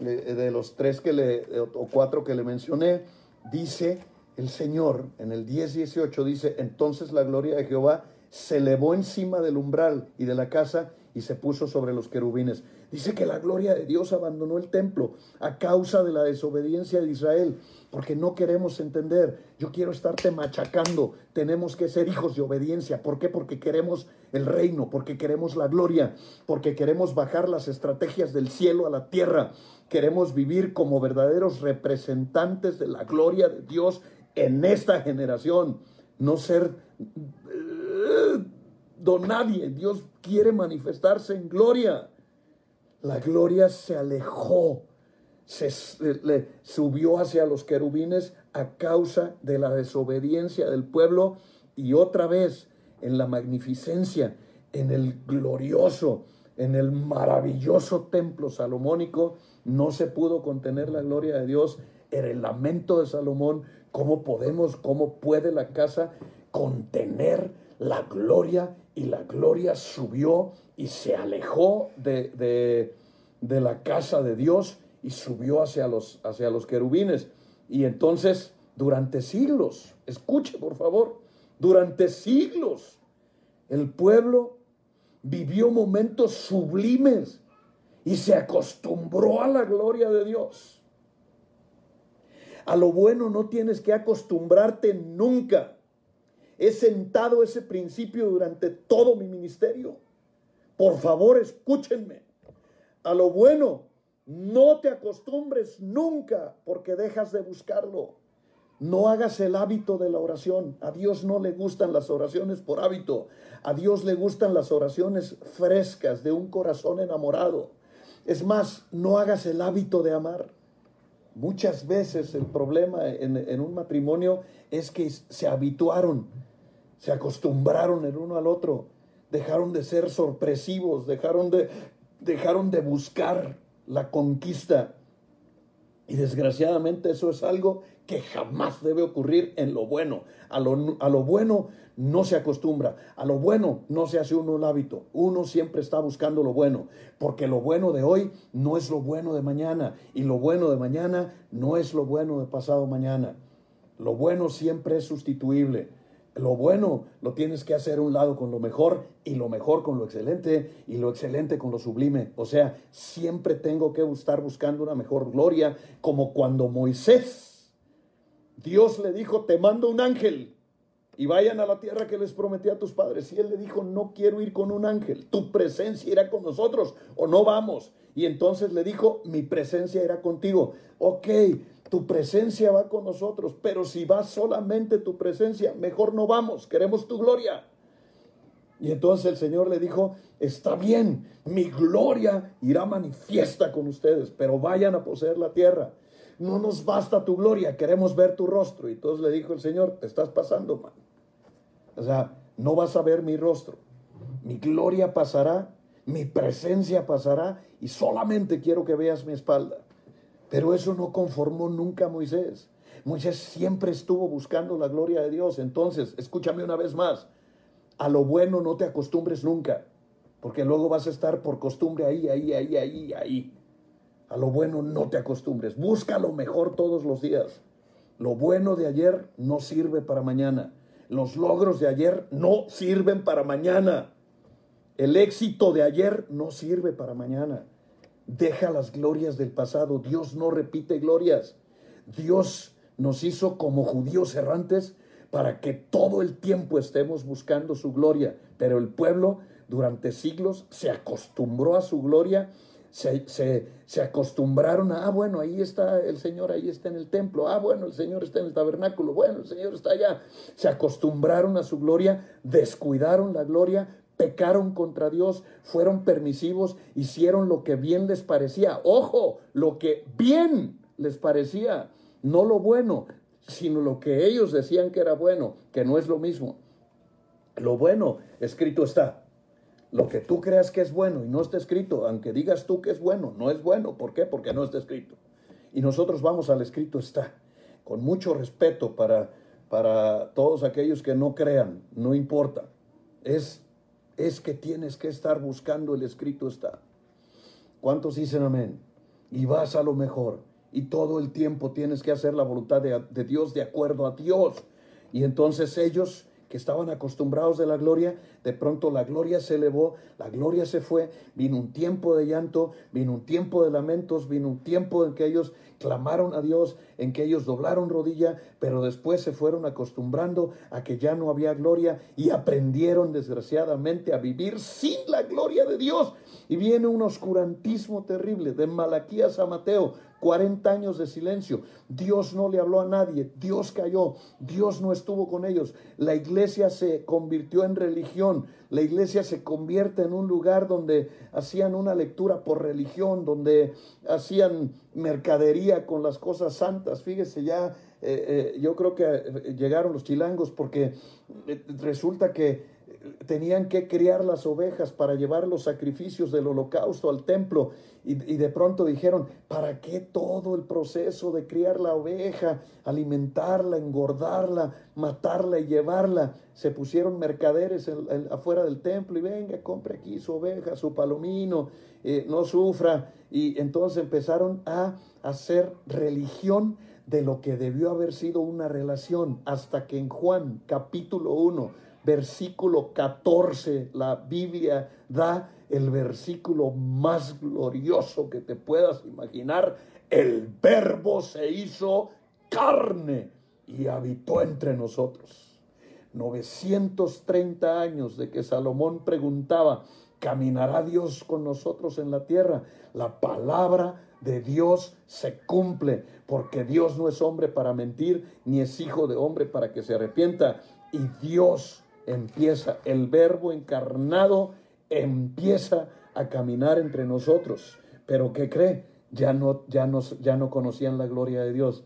de los tres que le, o cuatro que le mencioné, dice el Señor, en el 10-18 dice, entonces la gloria de Jehová se elevó encima del umbral y de la casa y se puso sobre los querubines. Dice que la gloria de Dios abandonó el templo a causa de la desobediencia de Israel, porque no queremos entender. Yo quiero estarte machacando. Tenemos que ser hijos de obediencia. ¿Por qué? Porque queremos el reino, porque queremos la gloria, porque queremos bajar las estrategias del cielo a la tierra. Queremos vivir como verdaderos representantes de la gloria de Dios en esta generación. No ser don nadie. Dios quiere manifestarse en gloria la gloria se alejó, se le, subió hacia los querubines a causa de la desobediencia del pueblo y otra vez en la magnificencia, en el glorioso en el maravilloso templo salomónico, no se pudo contener la gloria de Dios. Era el lamento de Salomón. ¿Cómo podemos, cómo puede la casa contener la gloria? Y la gloria subió y se alejó de, de, la casa de Dios y subió hacia los, hacia los querubines. Y entonces, durante siglos, escuche por favor, durante siglos, el pueblo vivió momentos sublimes y se acostumbró a la gloria de Dios. A lo bueno no tienes que acostumbrarte nunca. He sentado ese principio durante todo mi ministerio. Por favor, escúchenme. A lo bueno no te acostumbres nunca porque dejas de buscarlo. No hagas el hábito de la oración. A Dios no le gustan las oraciones por hábito. A Dios le gustan las oraciones frescas de un corazón enamorado. Es más, no hagas el hábito de amar. Muchas veces el problema en, un matrimonio es que se habituaron, se acostumbraron el uno al otro, dejaron de ser sorpresivos, dejaron de, dejaron de buscar la conquista. Y desgraciadamente eso es algo que jamás debe ocurrir en lo bueno. A lo, a lo, bueno no se acostumbra, a lo bueno no se hace uno el hábito. Uno siempre está buscando lo bueno, porque lo bueno de hoy no es lo bueno de mañana y lo bueno de mañana no es lo bueno de pasado mañana. Lo bueno siempre es sustituible. Lo bueno lo tienes que hacer un lado con lo mejor y lo mejor con lo excelente y lo excelente con lo sublime. O sea, siempre tengo que estar buscando una mejor gloria, como cuando Moisés, Dios le dijo, te mando un ángel y vayan a la tierra que les prometí a tus padres. Y él le dijo, no quiero ir con un ángel, tu presencia irá con nosotros o no vamos. Y entonces le dijo, mi presencia irá contigo. Ok, tu presencia va con nosotros, pero si va solamente tu presencia, mejor no vamos, queremos tu gloria. Y entonces el Señor le dijo, está bien, mi gloria irá manifiesta con ustedes, pero vayan a poseer la tierra. No nos basta tu gloria, queremos ver tu rostro. Y entonces le dijo el Señor, te estás pasando, man. O sea, no vas a ver mi rostro. Mi gloria pasará, mi presencia pasará y solamente quiero que veas mi espalda. Pero eso no conformó nunca a Moisés. Moisés siempre estuvo buscando la gloria de Dios. Entonces, escúchame una vez más. A lo bueno no te acostumbres nunca, porque luego vas a estar por costumbre ahí, ahí, ahí, ahí, ahí. A lo bueno no te acostumbres. Busca lo mejor todos los días. Lo bueno de ayer no sirve para mañana. Los logros de ayer no sirven para mañana. El éxito de ayer no sirve para mañana. Deja las glorias del pasado. Dios no repite glorias. Dios nos hizo como judíos errantes para que todo el tiempo estemos buscando su gloria. Pero el pueblo durante siglos se acostumbró a su gloria, se, se, acostumbraron a, ah, bueno, ahí está el Señor, ahí está en el templo, ah, bueno, el Señor está en el tabernáculo, bueno, el Señor está allá. Se acostumbraron a su gloria, descuidaron la gloria, pecaron contra Dios, fueron permisivos, hicieron lo que bien les parecía. Ojo, lo que bien les parecía, no lo bueno, sino lo que ellos decían que era bueno, que no es lo mismo. Lo bueno, escrito está. Lo que tú creas que es bueno y no está escrito, aunque digas tú que es bueno, no es bueno. ¿Por qué? Porque no está escrito. Y nosotros vamos al escrito está, con mucho respeto para, para todos aquellos que no crean, no importa. Es es que tienes que estar buscando el escrito está. ¿Cuántos dicen amén? Y vas a lo mejor. Y todo el tiempo tienes que hacer la voluntad de, de Dios de acuerdo a Dios. Y entonces ellos que estaban acostumbrados de la gloria, de pronto la gloria se elevó, la gloria se fue, vino un tiempo de llanto, vino un tiempo de lamentos, vino un tiempo en que ellos clamaron a Dios, en que ellos doblaron rodilla, pero después se fueron acostumbrando a que ya no había gloria y aprendieron desgraciadamente a vivir sin la gloria de Dios. Y viene un oscurantismo terrible de Malaquías a Mateo, 40 años de silencio. Dios no le habló a nadie, Dios cayó, Dios no estuvo con ellos. La iglesia se convirtió en religión, la iglesia se convierte en un lugar donde hacían una lectura por religión, donde hacían mercadería con las cosas santas. Fíjese ya, eh, eh, yo creo que eh, llegaron los chilangos porque resulta que tenían que criar las ovejas para llevar los sacrificios del holocausto al templo y, y, de pronto dijeron, ¿para qué todo el proceso de criar la oveja, alimentarla, engordarla, matarla y llevarla? Se pusieron mercaderes afuera del templo y venga, compre aquí su oveja, su palomino, eh, no sufra. Y entonces empezaron a hacer religión de lo que debió haber sido una relación hasta que en Juan capítulo 1, versículo 14, la Biblia da el versículo más glorioso que te puedas imaginar. El verbo se hizo carne y habitó entre nosotros. 930 años de que Salomón preguntaba, ¿caminará Dios con nosotros en la tierra? La palabra de Dios se cumple, porque Dios no es hombre para mentir, ni es hijo de hombre para que se arrepienta. Y Dios empieza, el verbo encarnado empieza a caminar entre nosotros. Pero ¿qué cree? Ya no, ya no, ya no conocían la gloria de Dios,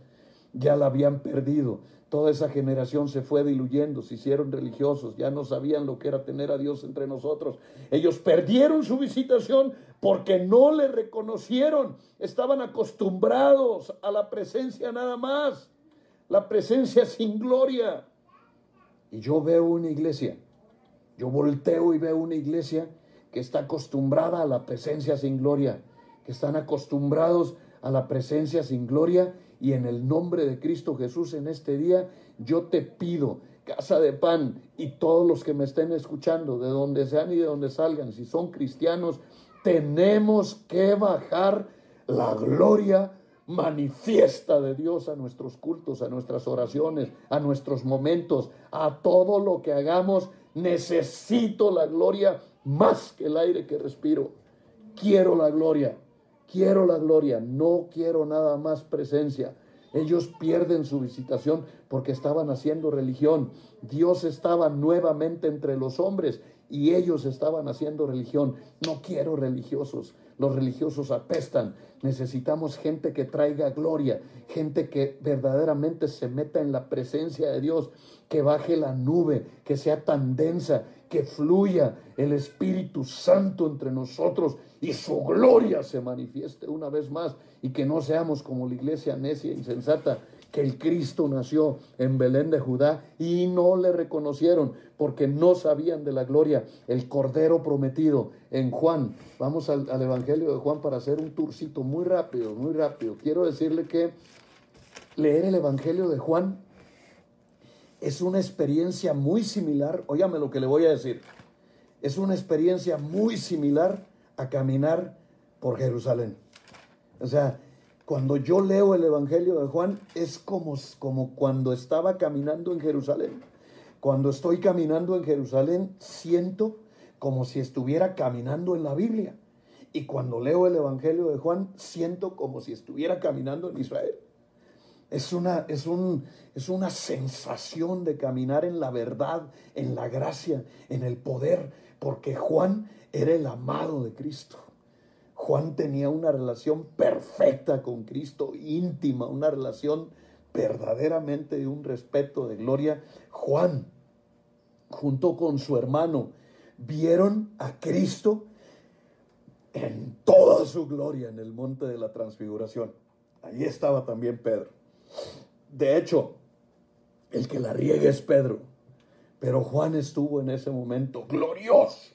ya la habían perdido. Toda esa generación se fue diluyendo, se hicieron religiosos, ya no sabían lo que era tener a Dios entre nosotros. Ellos perdieron su visitación porque no le reconocieron, estaban acostumbrados a la presencia nada más, la presencia sin gloria. Y yo veo una iglesia, yo volteo y veo una iglesia que está acostumbrada a la presencia sin gloria, que están acostumbrados a la presencia sin gloria y en el nombre de Cristo Jesús en este día, yo te pido, casa de pan y todos los que me estén escuchando, de donde sean y de donde salgan, si son cristianos, tenemos que bajar la gloria manifiesta de Dios a nuestros cultos, a nuestras oraciones, a nuestros momentos, a todo lo que hagamos. Necesito la gloria más que el aire que respiro. Quiero la gloria. Quiero la gloria, no quiero nada más presencia. Ellos pierden su visitación porque estaban haciendo religión. Dios estaba nuevamente entre los hombres y ellos estaban haciendo religión. No quiero religiosos. Los religiosos apestan. Necesitamos gente que traiga gloria, gente que verdaderamente se meta en la presencia de Dios, que baje la nube, que sea tan densa, que fluya el Espíritu Santo entre nosotros y su gloria se manifieste una vez más y que no seamos como la iglesia necia e insensata que el Cristo nació en Belén de Judá y no le reconocieron porque no sabían de la gloria, el Cordero prometido en Juan. Vamos al, Evangelio de Juan para hacer un tourcito muy rápido, muy rápido. Quiero decirle que leer el Evangelio de Juan es una experiencia muy similar, óyame lo que le voy a decir, es una experiencia muy similar a caminar por Jerusalén. O sea, cuando yo leo el Evangelio de Juan es como, como cuando estaba caminando en Jerusalén. Cuando estoy caminando en Jerusalén siento como si estuviera caminando en la Biblia. Y cuando leo el Evangelio de Juan siento como si estuviera caminando en Israel. Es una, es, un, es una sensación de caminar en la verdad, en la gracia, en el poder, porque Juan era el amado de Cristo. Juan tenía una relación perfecta con Cristo, íntima, una relación verdaderamente de un respeto, de gloria. Juan, junto con su hermano, vieron a Cristo en toda su gloria en el monte de la transfiguración. Ahí estaba también Pedro. De hecho, el que la riegue es Pedro. Pero Juan estuvo en ese momento glorioso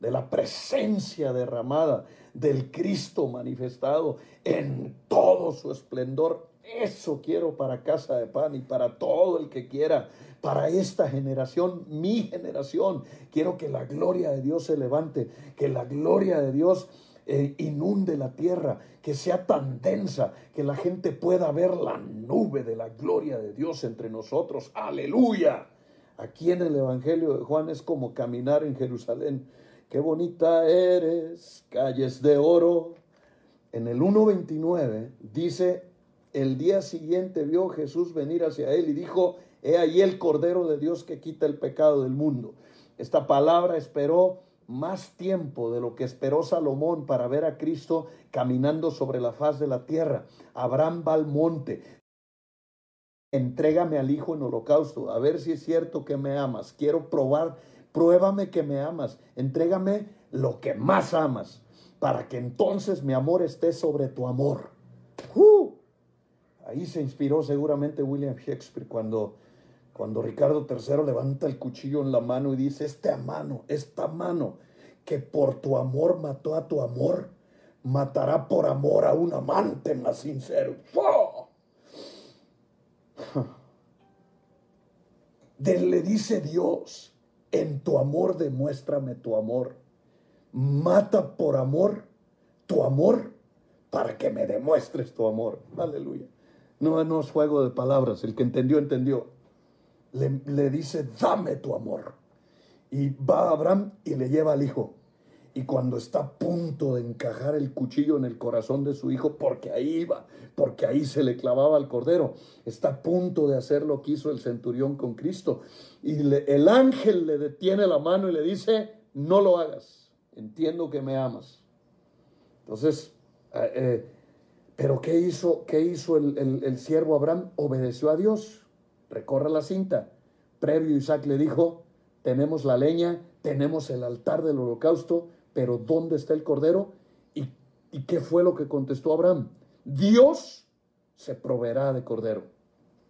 de la presencia derramada del Cristo manifestado en todo su esplendor. Eso quiero para Casa de Pan y para todo el que quiera, para esta generación, mi generación. Quiero que la gloria de Dios se levante, que la gloria de Dios eh, inunde la tierra, que sea tan densa que la gente pueda ver la nube de la gloria de Dios entre nosotros. Aleluya. Aquí en el Evangelio de Juan es como caminar en Jerusalén. Qué bonita eres, calles de oro. En el 1.29 dice, el día siguiente vio Jesús venir hacia él y dijo, he ahí el Cordero de Dios que quita el pecado del mundo. Esta palabra esperó más tiempo de lo que esperó Salomón para ver a Cristo caminando sobre la faz de la tierra. Abraham va al monte. Entrégame al Hijo en holocausto, a ver si es cierto que me amas. Quiero probar pruébame que me amas, entrégame lo que más amas, para que entonces mi amor esté sobre tu amor. ¡Uh! Ahí se inspiró seguramente William Shakespeare cuando, cuando Ricardo III levanta el cuchillo en la mano y dice, esta mano, esta mano que por tu amor mató a tu amor, matará por amor a un amante más sincero. De, le dice Dios, en tu amor demuéstrame tu amor. Mata por amor tu amor para que me demuestres tu amor. Aleluya. No, es juego de palabras. El que entendió, entendió. Le, le dice, dame tu amor. Y va Abraham y le lleva al hijo. Y cuando está a punto de encajar el cuchillo en el corazón de su hijo, porque ahí iba, porque ahí se le clavaba al cordero, está a punto de hacer lo que hizo el centurión con Cristo. Y el ángel le detiene la mano y le dice, no lo hagas, entiendo que me amas. Entonces, eh, eh, pero ¿qué hizo, qué hizo el, el siervo Abraham? Obedeció a Dios. Recorre la cinta. Previo Isaac le dijo, tenemos la leña, tenemos el altar del holocausto, pero ¿dónde está el cordero? ¿Y, qué fue lo que contestó Abraham? Dios se proveerá de cordero.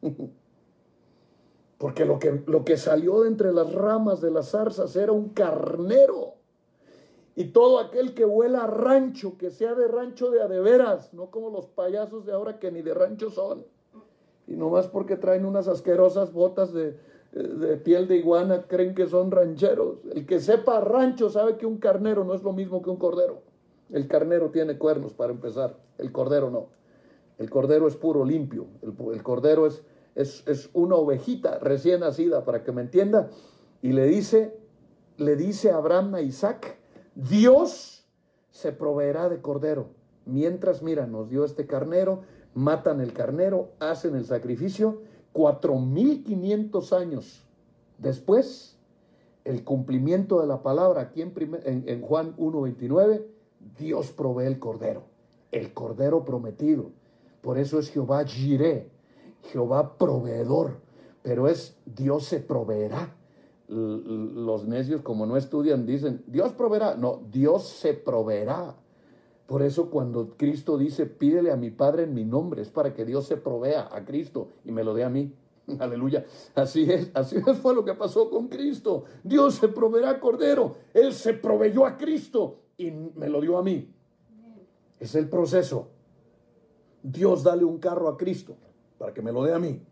Porque lo que, lo que salió de entre las ramas de las zarzas era un carnero. Y todo aquel que huela a rancho, que sea de rancho de adeveras, no como los payasos de ahora que ni de rancho son. Y nomás porque traen unas asquerosas botas de, de piel de iguana creen que son rancheros. El que sepa rancho sabe que un carnero no es lo mismo que un cordero. El carnero tiene cuernos para empezar, el cordero no. El cordero es puro, limpio. El, cordero es, es, es, una ovejita recién nacida, para que me entienda. Y le dice, le dice Abraham a Isaac, Dios se proveerá de cordero. Mientras, mira, nos dio este carnero, matan el carnero, hacen el sacrificio 4.500 años después, el cumplimiento de la palabra aquí en, en, Juan 1.29, Dios provee el cordero, el cordero prometido. Por eso es Jehová Jireh, Jehová proveedor, pero es Dios se proveerá. Los necios como no estudian dicen, Dios proveerá. No, Dios se proveerá. Por eso cuando Cristo dice, pídele a mi Padre en mi nombre, es para que Dios se provea a Cristo y me lo dé a mí. Aleluya. Así es, así fue lo que pasó con Cristo. Dios se proveerá Cordero. Él se proveyó a Cristo y me lo dio a mí. Es el proceso. Dios dale un carro a Cristo para que me lo dé a mí.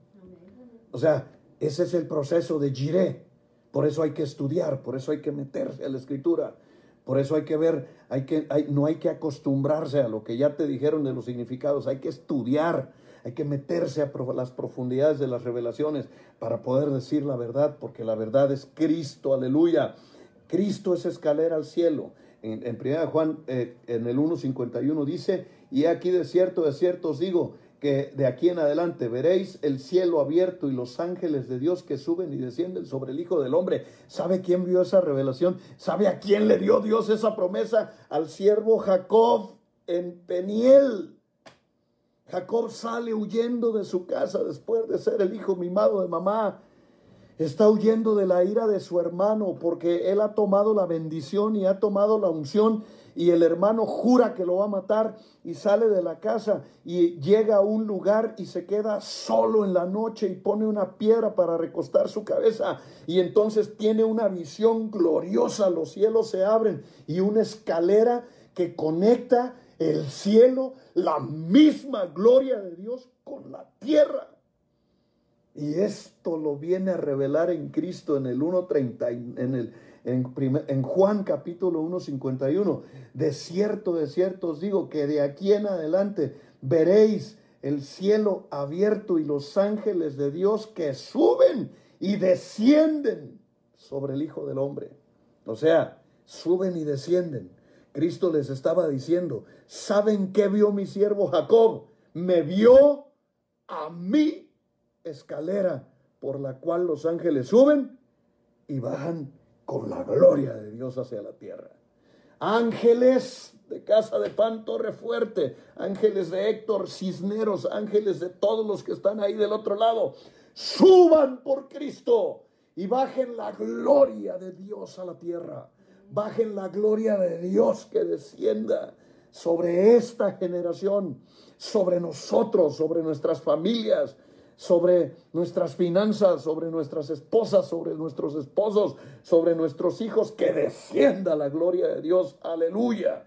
O sea, ese es el proceso de Jiré. Por eso hay que estudiar, por eso hay que meterse a la escritura. Por eso hay que ver, hay que, no hay que acostumbrarse a lo que ya te dijeron de los significados, hay que estudiar, hay que meterse a las profundidades de las revelaciones para poder decir la verdad, porque la verdad es Cristo, aleluya. Cristo es escalera al cielo. En, en 1 Juan, eh, en el 1.51 dice, y aquí de cierto, de cierto os digo, que de aquí en adelante veréis el cielo abierto y los ángeles de Dios que suben y descienden sobre el Hijo del Hombre. ¿Sabe quién vio esa revelación? ¿Sabe a quién le dio Dios esa promesa? Al siervo Jacob en Peniel. Jacob sale huyendo de su casa después de ser el hijo mimado de mamá. Está huyendo de la ira de su hermano porque él ha tomado la bendición y ha tomado la unción y el hermano jura que lo va a matar y sale de la casa y llega a un lugar y se queda solo en la noche y pone una piedra para recostar su cabeza y entonces tiene una visión gloriosa, los cielos se abren y una escalera que conecta el cielo, la misma gloria de Dios con la tierra. Y esto lo viene a revelar en Cristo en el 1.30, en el en, Juan capítulo 1, 51. De cierto, de cierto os digo que de aquí en adelante veréis el cielo abierto y los ángeles de Dios que suben y descienden sobre el Hijo del Hombre. O sea, suben y descienden. Cristo les estaba diciendo, ¿saben qué vio mi siervo Jacob? Me vio a mi escalera por la cual los ángeles suben y bajan con la gloria de Dios hacia la tierra. Ángeles de Casa de Pan Torre Fuerte, ángeles de Héctor Cisneros, ángeles de todos los que están ahí del otro lado, suban por Cristo y bajen la gloria de Dios a la tierra. Bajen la gloria de Dios que descienda sobre esta generación, sobre nosotros, sobre nuestras familias, sobre nuestras finanzas, sobre nuestras esposas, sobre nuestros esposos, sobre nuestros hijos, que descienda la gloria de Dios. Aleluya.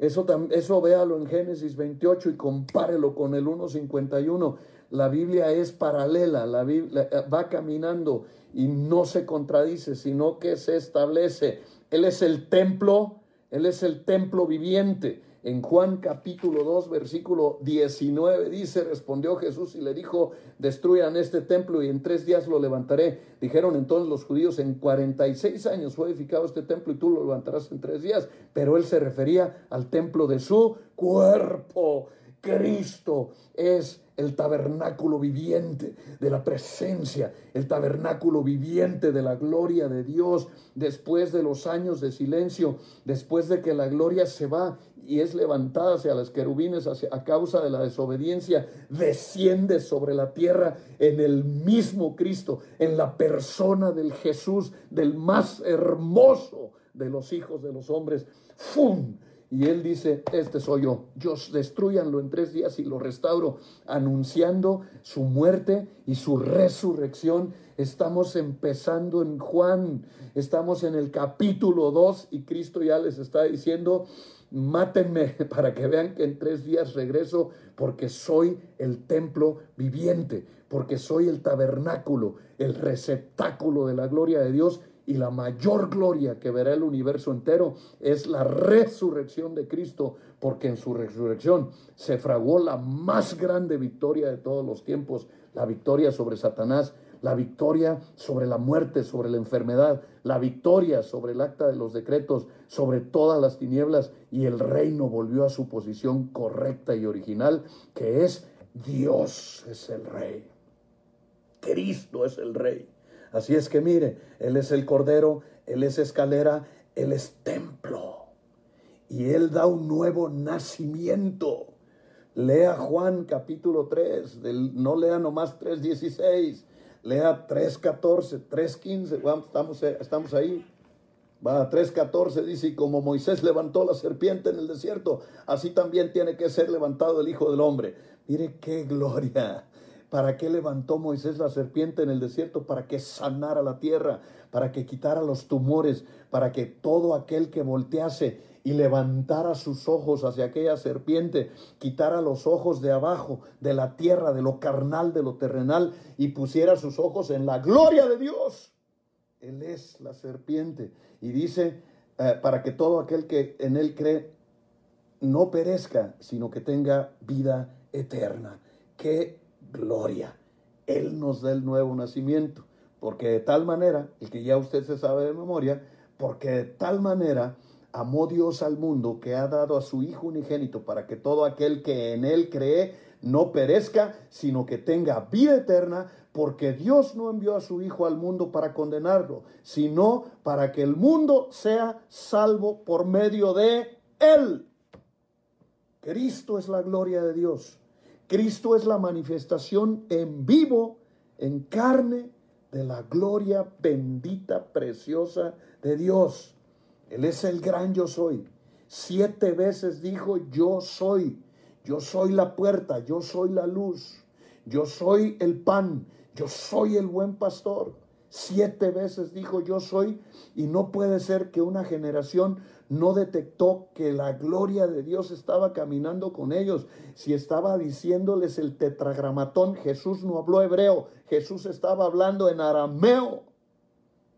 Eso, eso véalo en Génesis 28 y compárelo con el 1.51. La Biblia es paralela, la Biblia eh, va caminando y no se contradice, sino que se establece. Él es el templo, Él es el templo viviente. En Juan capítulo 2, versículo 19 dice, respondió Jesús y le dijo, destruyan este templo y en tres días lo levantaré. Dijeron entonces los judíos, en 46 años fue edificado este templo y tú lo levantarás en tres días. Pero él se refería al templo de su cuerpo. Cristo es el tabernáculo viviente de la presencia, el tabernáculo viviente de la gloria de Dios, después de los años de silencio, después de que la gloria se va y es levantada hacia las querubines a causa de la desobediencia, desciende sobre la tierra en el mismo Cristo, en la persona del Jesús, del más hermoso de los hijos de los hombres. ¡Fum! Y él dice, este soy yo. Yo destruyanlo en tres días y lo restauro, anunciando su muerte y su resurrección. Estamos empezando en Juan, estamos en el capítulo 2 y Cristo ya les está diciendo, mátenme para que vean que en tres días regreso porque soy el templo viviente, porque soy el tabernáculo, el receptáculo de la gloria de Dios y la mayor gloria que verá el universo entero es la resurrección de Cristo, porque en su resurrección se fraguó la más grande victoria de todos los tiempos, la victoria sobre Satanás, la victoria sobre la muerte, sobre la enfermedad, la victoria sobre el acta de los decretos, sobre todas las tinieblas, y el reino volvió a su posición correcta y original, que es Dios es el rey. Cristo es el rey. Así es que mire, Él es el Cordero, Él es escalera, Él es templo. Y Él da un nuevo nacimiento. Lea Juan capítulo 3, no lea nomás 3.16, lea 3.14, 3.15, estamos, ahí. Va, 3.14 dice, y como Moisés levantó la serpiente en el desierto, así también tiene que ser levantado el Hijo del Hombre. Mire qué gloria. ¿Para qué levantó Moisés la serpiente en el desierto? Para que sanara la tierra, para que quitara los tumores, para que todo aquel que voltease y levantara sus ojos hacia aquella serpiente, quitara los ojos de abajo, de la tierra, de lo carnal, de lo terrenal, y pusiera sus ojos en la gloria de Dios. Él es la serpiente. Y dice, eh, para que todo aquel que en él cree no perezca, sino que tenga vida eterna. Qué gloria. Él nos da el nuevo nacimiento, porque de tal manera, el que ya usted se sabe de memoria, porque de tal manera amó Dios al mundo que ha dado a su Hijo unigénito para que todo aquel que en Él cree no perezca, sino que tenga vida eterna, porque Dios no envió a su Hijo al mundo para condenarlo, sino para que el mundo sea salvo por medio de Él. Cristo es la gloria de Dios. Cristo es la manifestación en vivo, en carne, de la gloria bendita, preciosa de Dios. Él es el gran yo soy. Siete veces dijo yo soy. Yo soy la puerta, yo soy la luz, yo soy el pan, yo soy el buen pastor. Siete veces dijo yo soy y no puede ser que una generación no detectó que la gloria de Dios estaba caminando con ellos. Si estaba diciéndoles el tetragramatón, Jesús no habló hebreo, Jesús estaba hablando en arameo.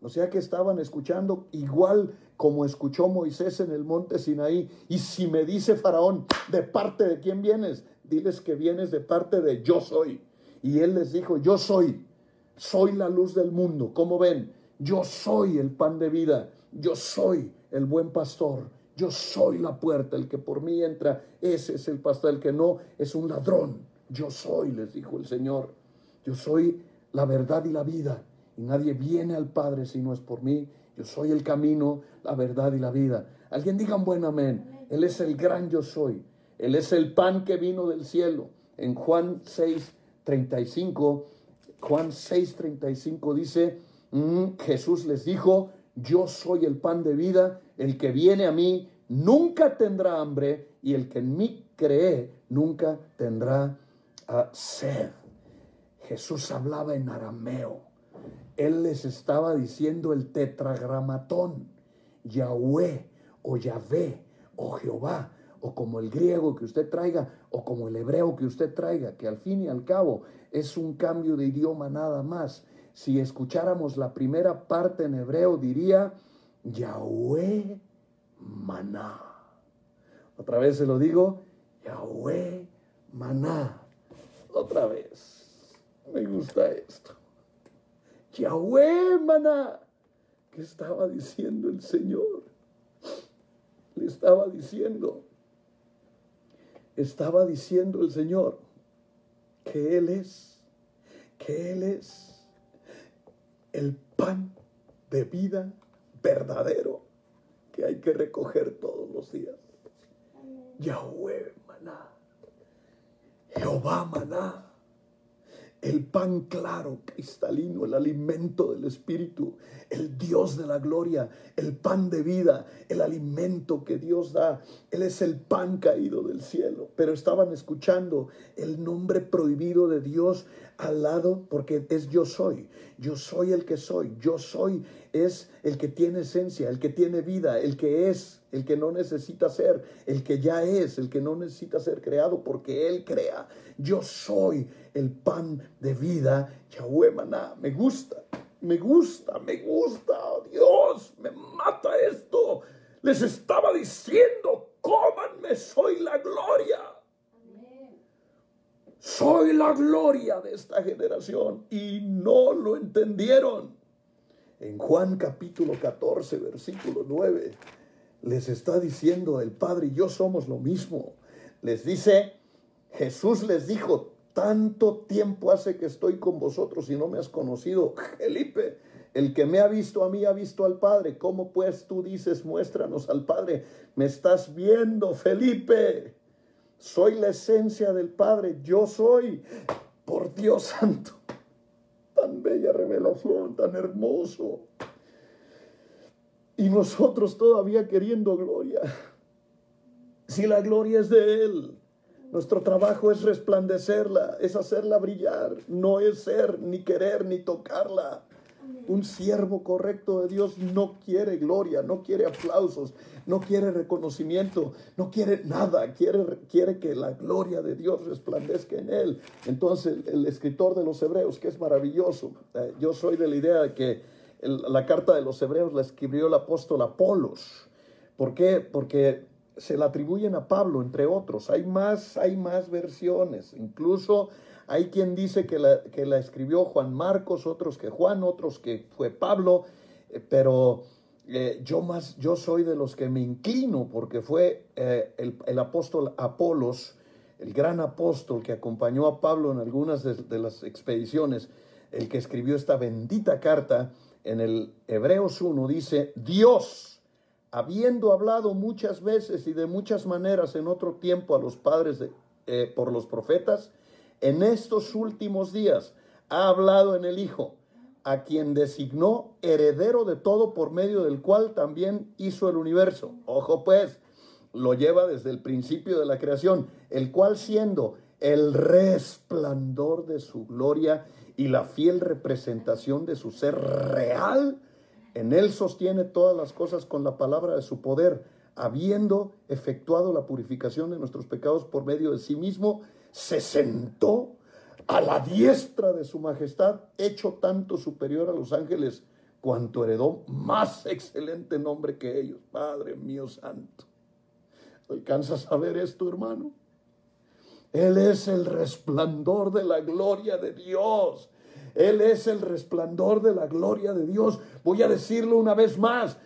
O sea que estaban escuchando igual como escuchó Moisés en el monte Sinaí. Y si me dice Faraón, ¿de parte de quién vienes? Diles que vienes de parte de yo soy. Y él les dijo, yo soy, soy la luz del mundo. ¿Cómo ven? Yo soy el pan de vida. Yo soy el buen pastor. Yo soy la puerta, el que por mí entra, ese es el pastor, el que no es un ladrón. Yo soy, les dijo el Señor. Yo soy la verdad y la vida. Y nadie viene al Padre si no es por mí. Yo soy el camino, la verdad y la vida. Alguien diga un buen amén. Él es el gran yo soy. Él es el pan que vino del cielo. En Juan 6, 35, Juan 6, 35 dice, Mm, Jesús les dijo, yo soy el pan de vida, el que viene a mí nunca tendrá hambre y el que en mí cree nunca tendrá ah, sed. Jesús hablaba en arameo. Él les estaba diciendo el tetragramatón, Yahweh o Yahvé o Jehová o como el griego que usted traiga, o como el hebreo que usted traiga, que al fin y al cabo es un cambio de idioma nada más. Si escucháramos la primera parte en hebreo, diría Yahweh maná. Otra vez se lo digo, Yahweh maná. Otra vez. Me gusta esto. Yahweh maná. ¿Qué estaba diciendo el Señor? Le estaba diciendo, estaba diciendo el Señor que Él es, que Él es el pan de vida verdadero que hay que recoger todos los días. Yahweh maná, Jehová maná, el pan claro, cristalino, el alimento del Espíritu, el Dios de la gloria, el pan de vida, el alimento que Dios da. Él es el pan caído del cielo. Pero estaban escuchando el nombre prohibido de Dios al lado porque es yo soy. Yo soy el que soy. Yo soy es el que tiene esencia, el que tiene vida, el que es, el que no necesita ser, el que ya es, el que no necesita ser creado porque Él crea. Yo soy el pan de vida. Yahweh Maná, me gusta, me gusta, me gusta. Oh, Dios, me mata esto. Les estaba diciendo, cómanme, soy la gloria. Soy la gloria de esta generación y no lo entendieron. En Juan capítulo 14, versículo 9, les está diciendo el Padre y yo somos lo mismo. Les dice, Jesús les dijo, tanto tiempo hace que estoy con vosotros y no me has conocido. Felipe, el que me ha visto a mí ha visto al Padre. ¿Cómo pues tú dices, muéstranos al Padre? Me estás viendo, Felipe. Soy la esencia del Padre. Yo soy, por Dios santo. Tan bella revelación, tan hermoso. Y nosotros todavía queriendo gloria. Si la gloria es de Él. Nuestro trabajo es resplandecerla, es hacerla brillar, no es ser, ni querer, ni tocarla. Un siervo correcto de Dios no quiere gloria, no quiere aplausos, no quiere reconocimiento, no quiere nada, quiere, quiere que la gloria de Dios resplandezca en él. Entonces el escritor de los Hebreos, que es maravilloso, eh, yo soy de la idea de que la carta de los Hebreos la escribió el apóstol Apolos. ¿Por qué? Porque se la atribuyen a Pablo, entre otros. Hay más, hay más versiones. Incluso hay quien dice que la, que la escribió Juan Marcos, otros que Juan, otros que fue Pablo, eh, pero eh, yo más, yo soy de los que me inclino porque fue eh, el, apóstol Apolos, el gran apóstol que acompañó a Pablo en algunas de, de las expediciones, el que escribió esta bendita carta en el Hebreos 1, dice, Dios, habiendo hablado muchas veces y de muchas maneras en otro tiempo a los padres eh, por los profetas, en estos últimos días ha hablado en el Hijo, a quien designó heredero de todo por medio del cual también hizo el universo. Ojo pues, lo lleva desde el principio de la creación, el cual siendo el resplandor de su gloria y la fiel representación de su ser real, en Él sostiene todas las cosas con la palabra de su poder, habiendo efectuado la purificación de nuestros pecados por medio de sí mismo, se sentó a la diestra de su majestad, hecho tanto superior a los ángeles, cuanto heredó más excelente nombre que ellos. Padre mío santo. ¿Alcanzas a ver esto, hermano? Él es el resplandor de la gloria de Dios. Él es el resplandor de la gloria de Dios. Voy a decirlo una vez más.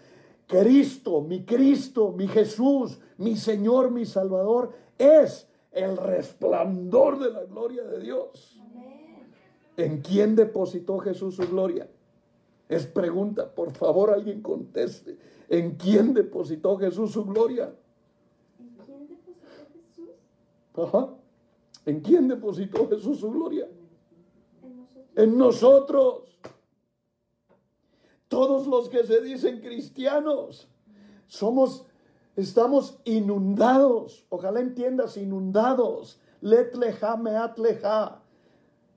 Cristo, mi Cristo, mi Jesús, mi Señor, mi Salvador, es el resplandor de la gloria de Dios. ¿En quién depositó Jesús su gloria? Es pregunta, por favor alguien conteste. ¿En quién depositó Jesús su gloria? ¿En quién depositó Jesús? Ajá. ¿En quién depositó Jesús su gloria? En nosotros. todos los que se dicen cristianos. Somos, estamos inundados. Ojalá entiendas, inundados. Let leja meat leja.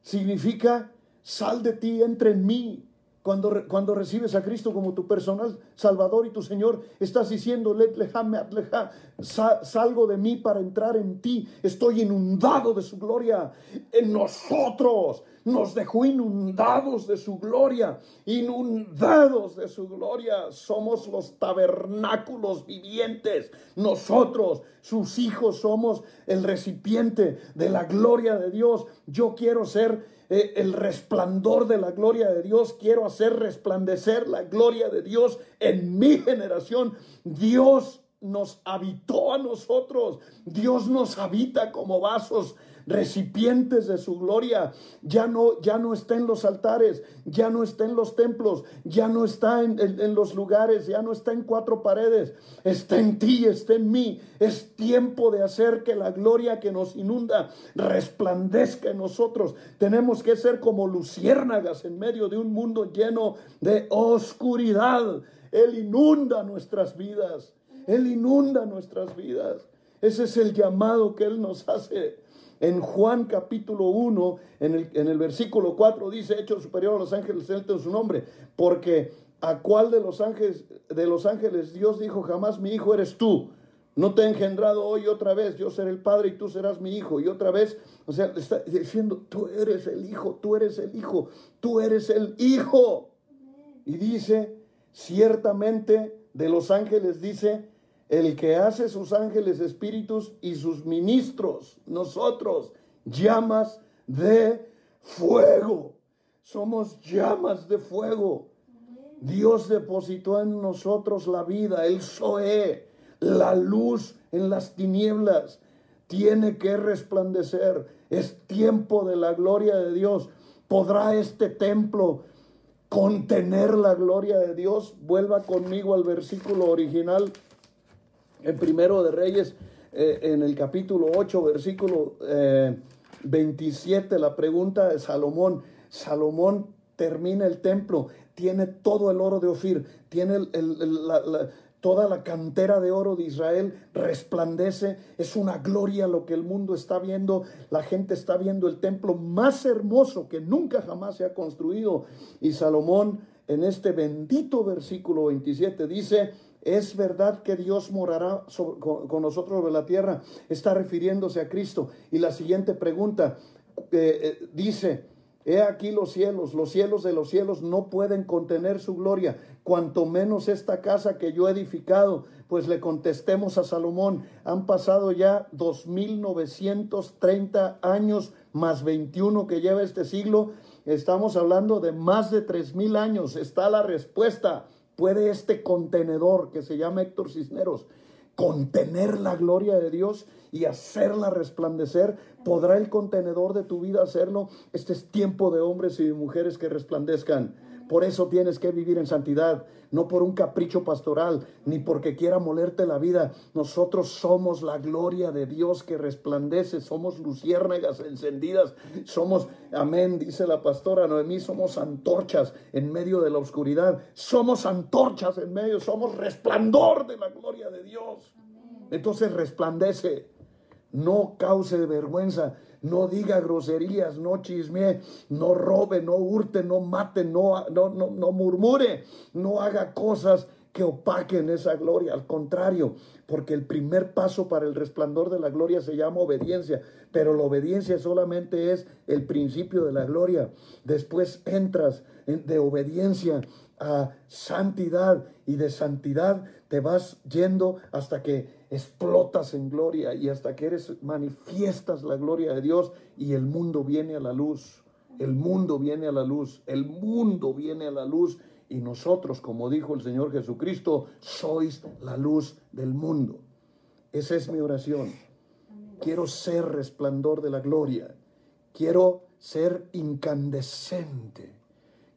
Significa, sal de ti, entra en mí. Cuando, cuando recibes a Cristo como tu personal Salvador y tu Señor, estás diciendo, let leja salgo de mí para entrar en ti. Estoy inundado de su gloria. En nosotros nos dejó inundados de su gloria. Inundados de su gloria. Somos los tabernáculos vivientes. Nosotros, sus hijos, somos el recipiente de la gloria de Dios. Yo quiero ser eh, el resplandor de la gloria de Dios. Quiero hacer resplandecer la gloria de Dios en mi generación. Dios nos habitó a nosotros. Dios nos habita como vasos recipientes de su gloria. Ya no, ya no está en los altares, ya no está en los templos, ya no está en, en- los lugares, ya no está en cuatro paredes. Está en ti, está en mí. Es tiempo de hacer que la gloria que nos inunda resplandezca en nosotros. Tenemos que ser como luciérnagas en medio de un mundo lleno de oscuridad. Él inunda nuestras vidas. Él inunda nuestras vidas. Ese es el llamado que Él nos hace. En Juan capítulo 1, en el, en versículo 4 dice, hecho superior a los ángeles, exalten su nombre, porque a cuál de los ángeles, de los ángeles Dios dijo, jamás mi hijo eres tú. No te he engendrado hoy otra vez, yo seré el padre y tú serás mi hijo. Y otra vez, o sea, está diciendo, tú eres el hijo, tú eres el hijo, tú eres el hijo. Y dice, ciertamente de los ángeles dice, el que hace sus ángeles espíritus y sus ministros, nosotros, llamas de fuego. Somos llamas de fuego. Dios depositó en nosotros la vida, el Zoé, la luz en las tinieblas. Tiene que resplandecer. Es tiempo de la gloria de Dios. ¿Podrá este templo contener la gloria de Dios? Vuelva conmigo al versículo original en Primero de Reyes, eh, en el capítulo 8, versículo eh, 27, la pregunta de Salomón. Salomón termina el templo, tiene todo el oro de Ofir, tiene toda la cantera de oro de Israel, resplandece, es una gloria lo que el mundo está viendo, la gente está viendo el templo más hermoso que nunca jamás se ha construido. Y Salomón en este bendito versículo 27 dice, es verdad que Dios morará sobre- con, nosotros sobre la tierra. Está refiriéndose a Cristo. Y la siguiente pregunta eh, eh, dice, he aquí los cielos, los cielos de los cielos no pueden contener su gloria, cuanto menos esta casa que yo he edificado. Pues le contestemos a Salomón, han pasado ya 2930 años más 21 que lleva este siglo. Estamos hablando de más de 3000 años. Está la respuesta. ¿Puede este contenedor que se llama Héctor Cisneros contener la gloria de Dios y hacerla resplandecer? ¿Podrá el contenedor de tu vida hacerlo? Este es tiempo de hombres y de mujeres que resplandezcan. Por eso tienes que vivir en santidad, no por un capricho pastoral, ni porque quiera molerte la vida. Nosotros somos la gloria de Dios que resplandece, somos luciérnagas encendidas, somos, amén, dice la pastora Noemí, somos antorchas en medio de la oscuridad, somos antorchas en medio, somos resplandor de la gloria de Dios. Entonces resplandece, no cause vergüenza, no diga groserías, no chismee, no robe, no hurte, no mate, no, no, no, murmure, no haga cosas que opaquen esa gloria. Al contrario, porque el primer paso para el resplandor de la gloria se llama obediencia, pero la obediencia solamente es el principio de la gloria. Después entras en- de obediencia a santidad y de santidad te vas yendo hasta que explotas en gloria y hasta que eres manifiestas la gloria de Dios y el mundo viene a la luz. El mundo viene a la luz, el mundo viene a la luz y nosotros, como dijo el Señor Jesucristo, sois la luz del mundo. Esa es mi oración. Quiero ser resplandor de la gloria. Quiero ser incandescente.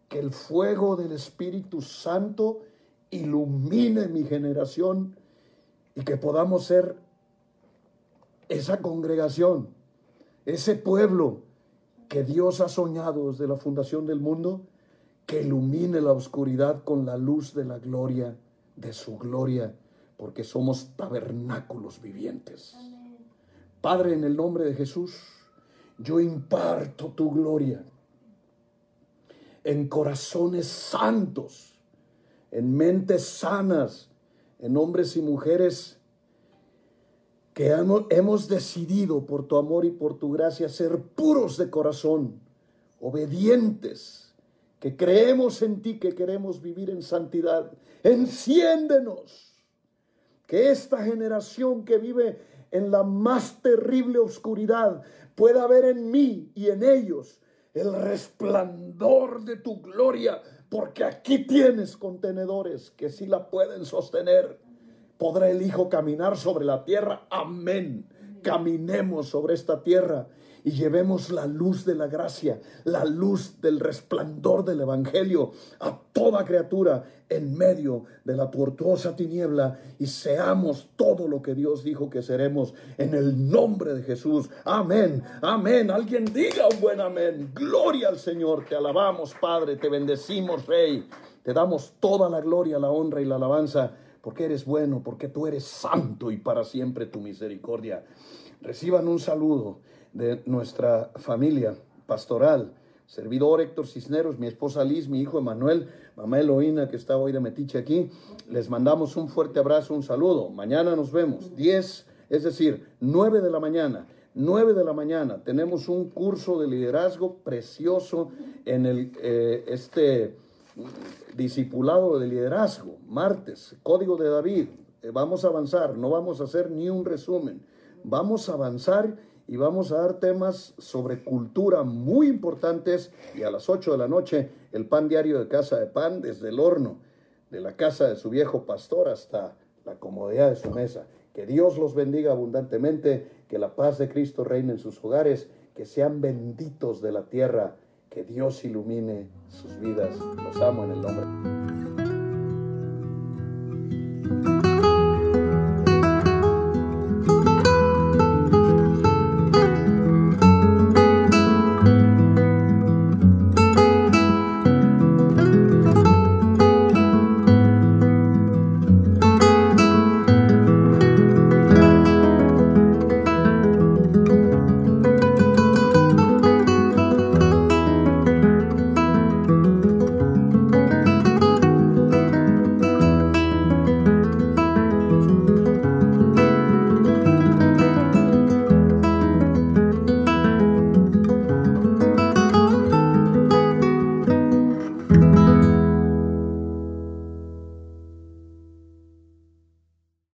Que el fuego del Espíritu Santo ilumine mi generación y que podamos ser esa congregación, ese pueblo que Dios ha soñado desde la fundación del mundo, que ilumine la oscuridad con la luz de la gloria, de su gloria, porque somos tabernáculos vivientes. Padre, en el nombre de Jesús, yo imparto tu gloria en corazones santos, en mentes sanas, en hombres y mujeres que hemos, decidido por tu amor y por tu gracia ser puros de corazón, obedientes, que creemos en ti, que queremos vivir en santidad. Enciéndenos, que esta generación que vive en la más terrible oscuridad pueda ver en mí y en ellos el resplandor de tu gloria, porque aquí tienes contenedores que sí la pueden sostener. ¿Podrá el Hijo caminar sobre la tierra? Amén. Caminemos sobre esta tierra y llevemos la luz de la gracia, la luz del resplandor del Evangelio a toda criatura en medio de la tortuosa tiniebla y seamos todo lo que Dios dijo que seremos en el nombre de Jesús. Amén, amén. Alguien diga un buen amén. Gloria al Señor. Te alabamos, Padre. Te bendecimos, Rey. Te damos toda la gloria, la honra y la alabanza porque eres bueno, porque tú eres santo y para siempre tu misericordia. Reciban un saludo de nuestra familia pastoral. Servidor Héctor Cisneros, mi esposa Liz, mi hijo Emanuel, mamá Eloína que está hoy de Metiche aquí. Les mandamos un fuerte abrazo, un saludo. Mañana nos vemos, 10, es decir, 9 de la mañana. 9 de la mañana tenemos un curso de liderazgo precioso en el, eh, este discipulado de liderazgo, martes, código de David. Eh, vamos a avanzar, no vamos a hacer ni un resumen. Vamos a avanzar y vamos a dar temas sobre cultura muy importantes y a las 8 de la noche el pan diario de casa de pan desde el horno de la casa de su viejo pastor hasta la comodidad de su mesa. Que Dios los bendiga abundantemente, que la paz de Cristo reine en sus hogares, que sean benditos de la tierra, que Dios ilumine sus vidas. Los amo en el nombre.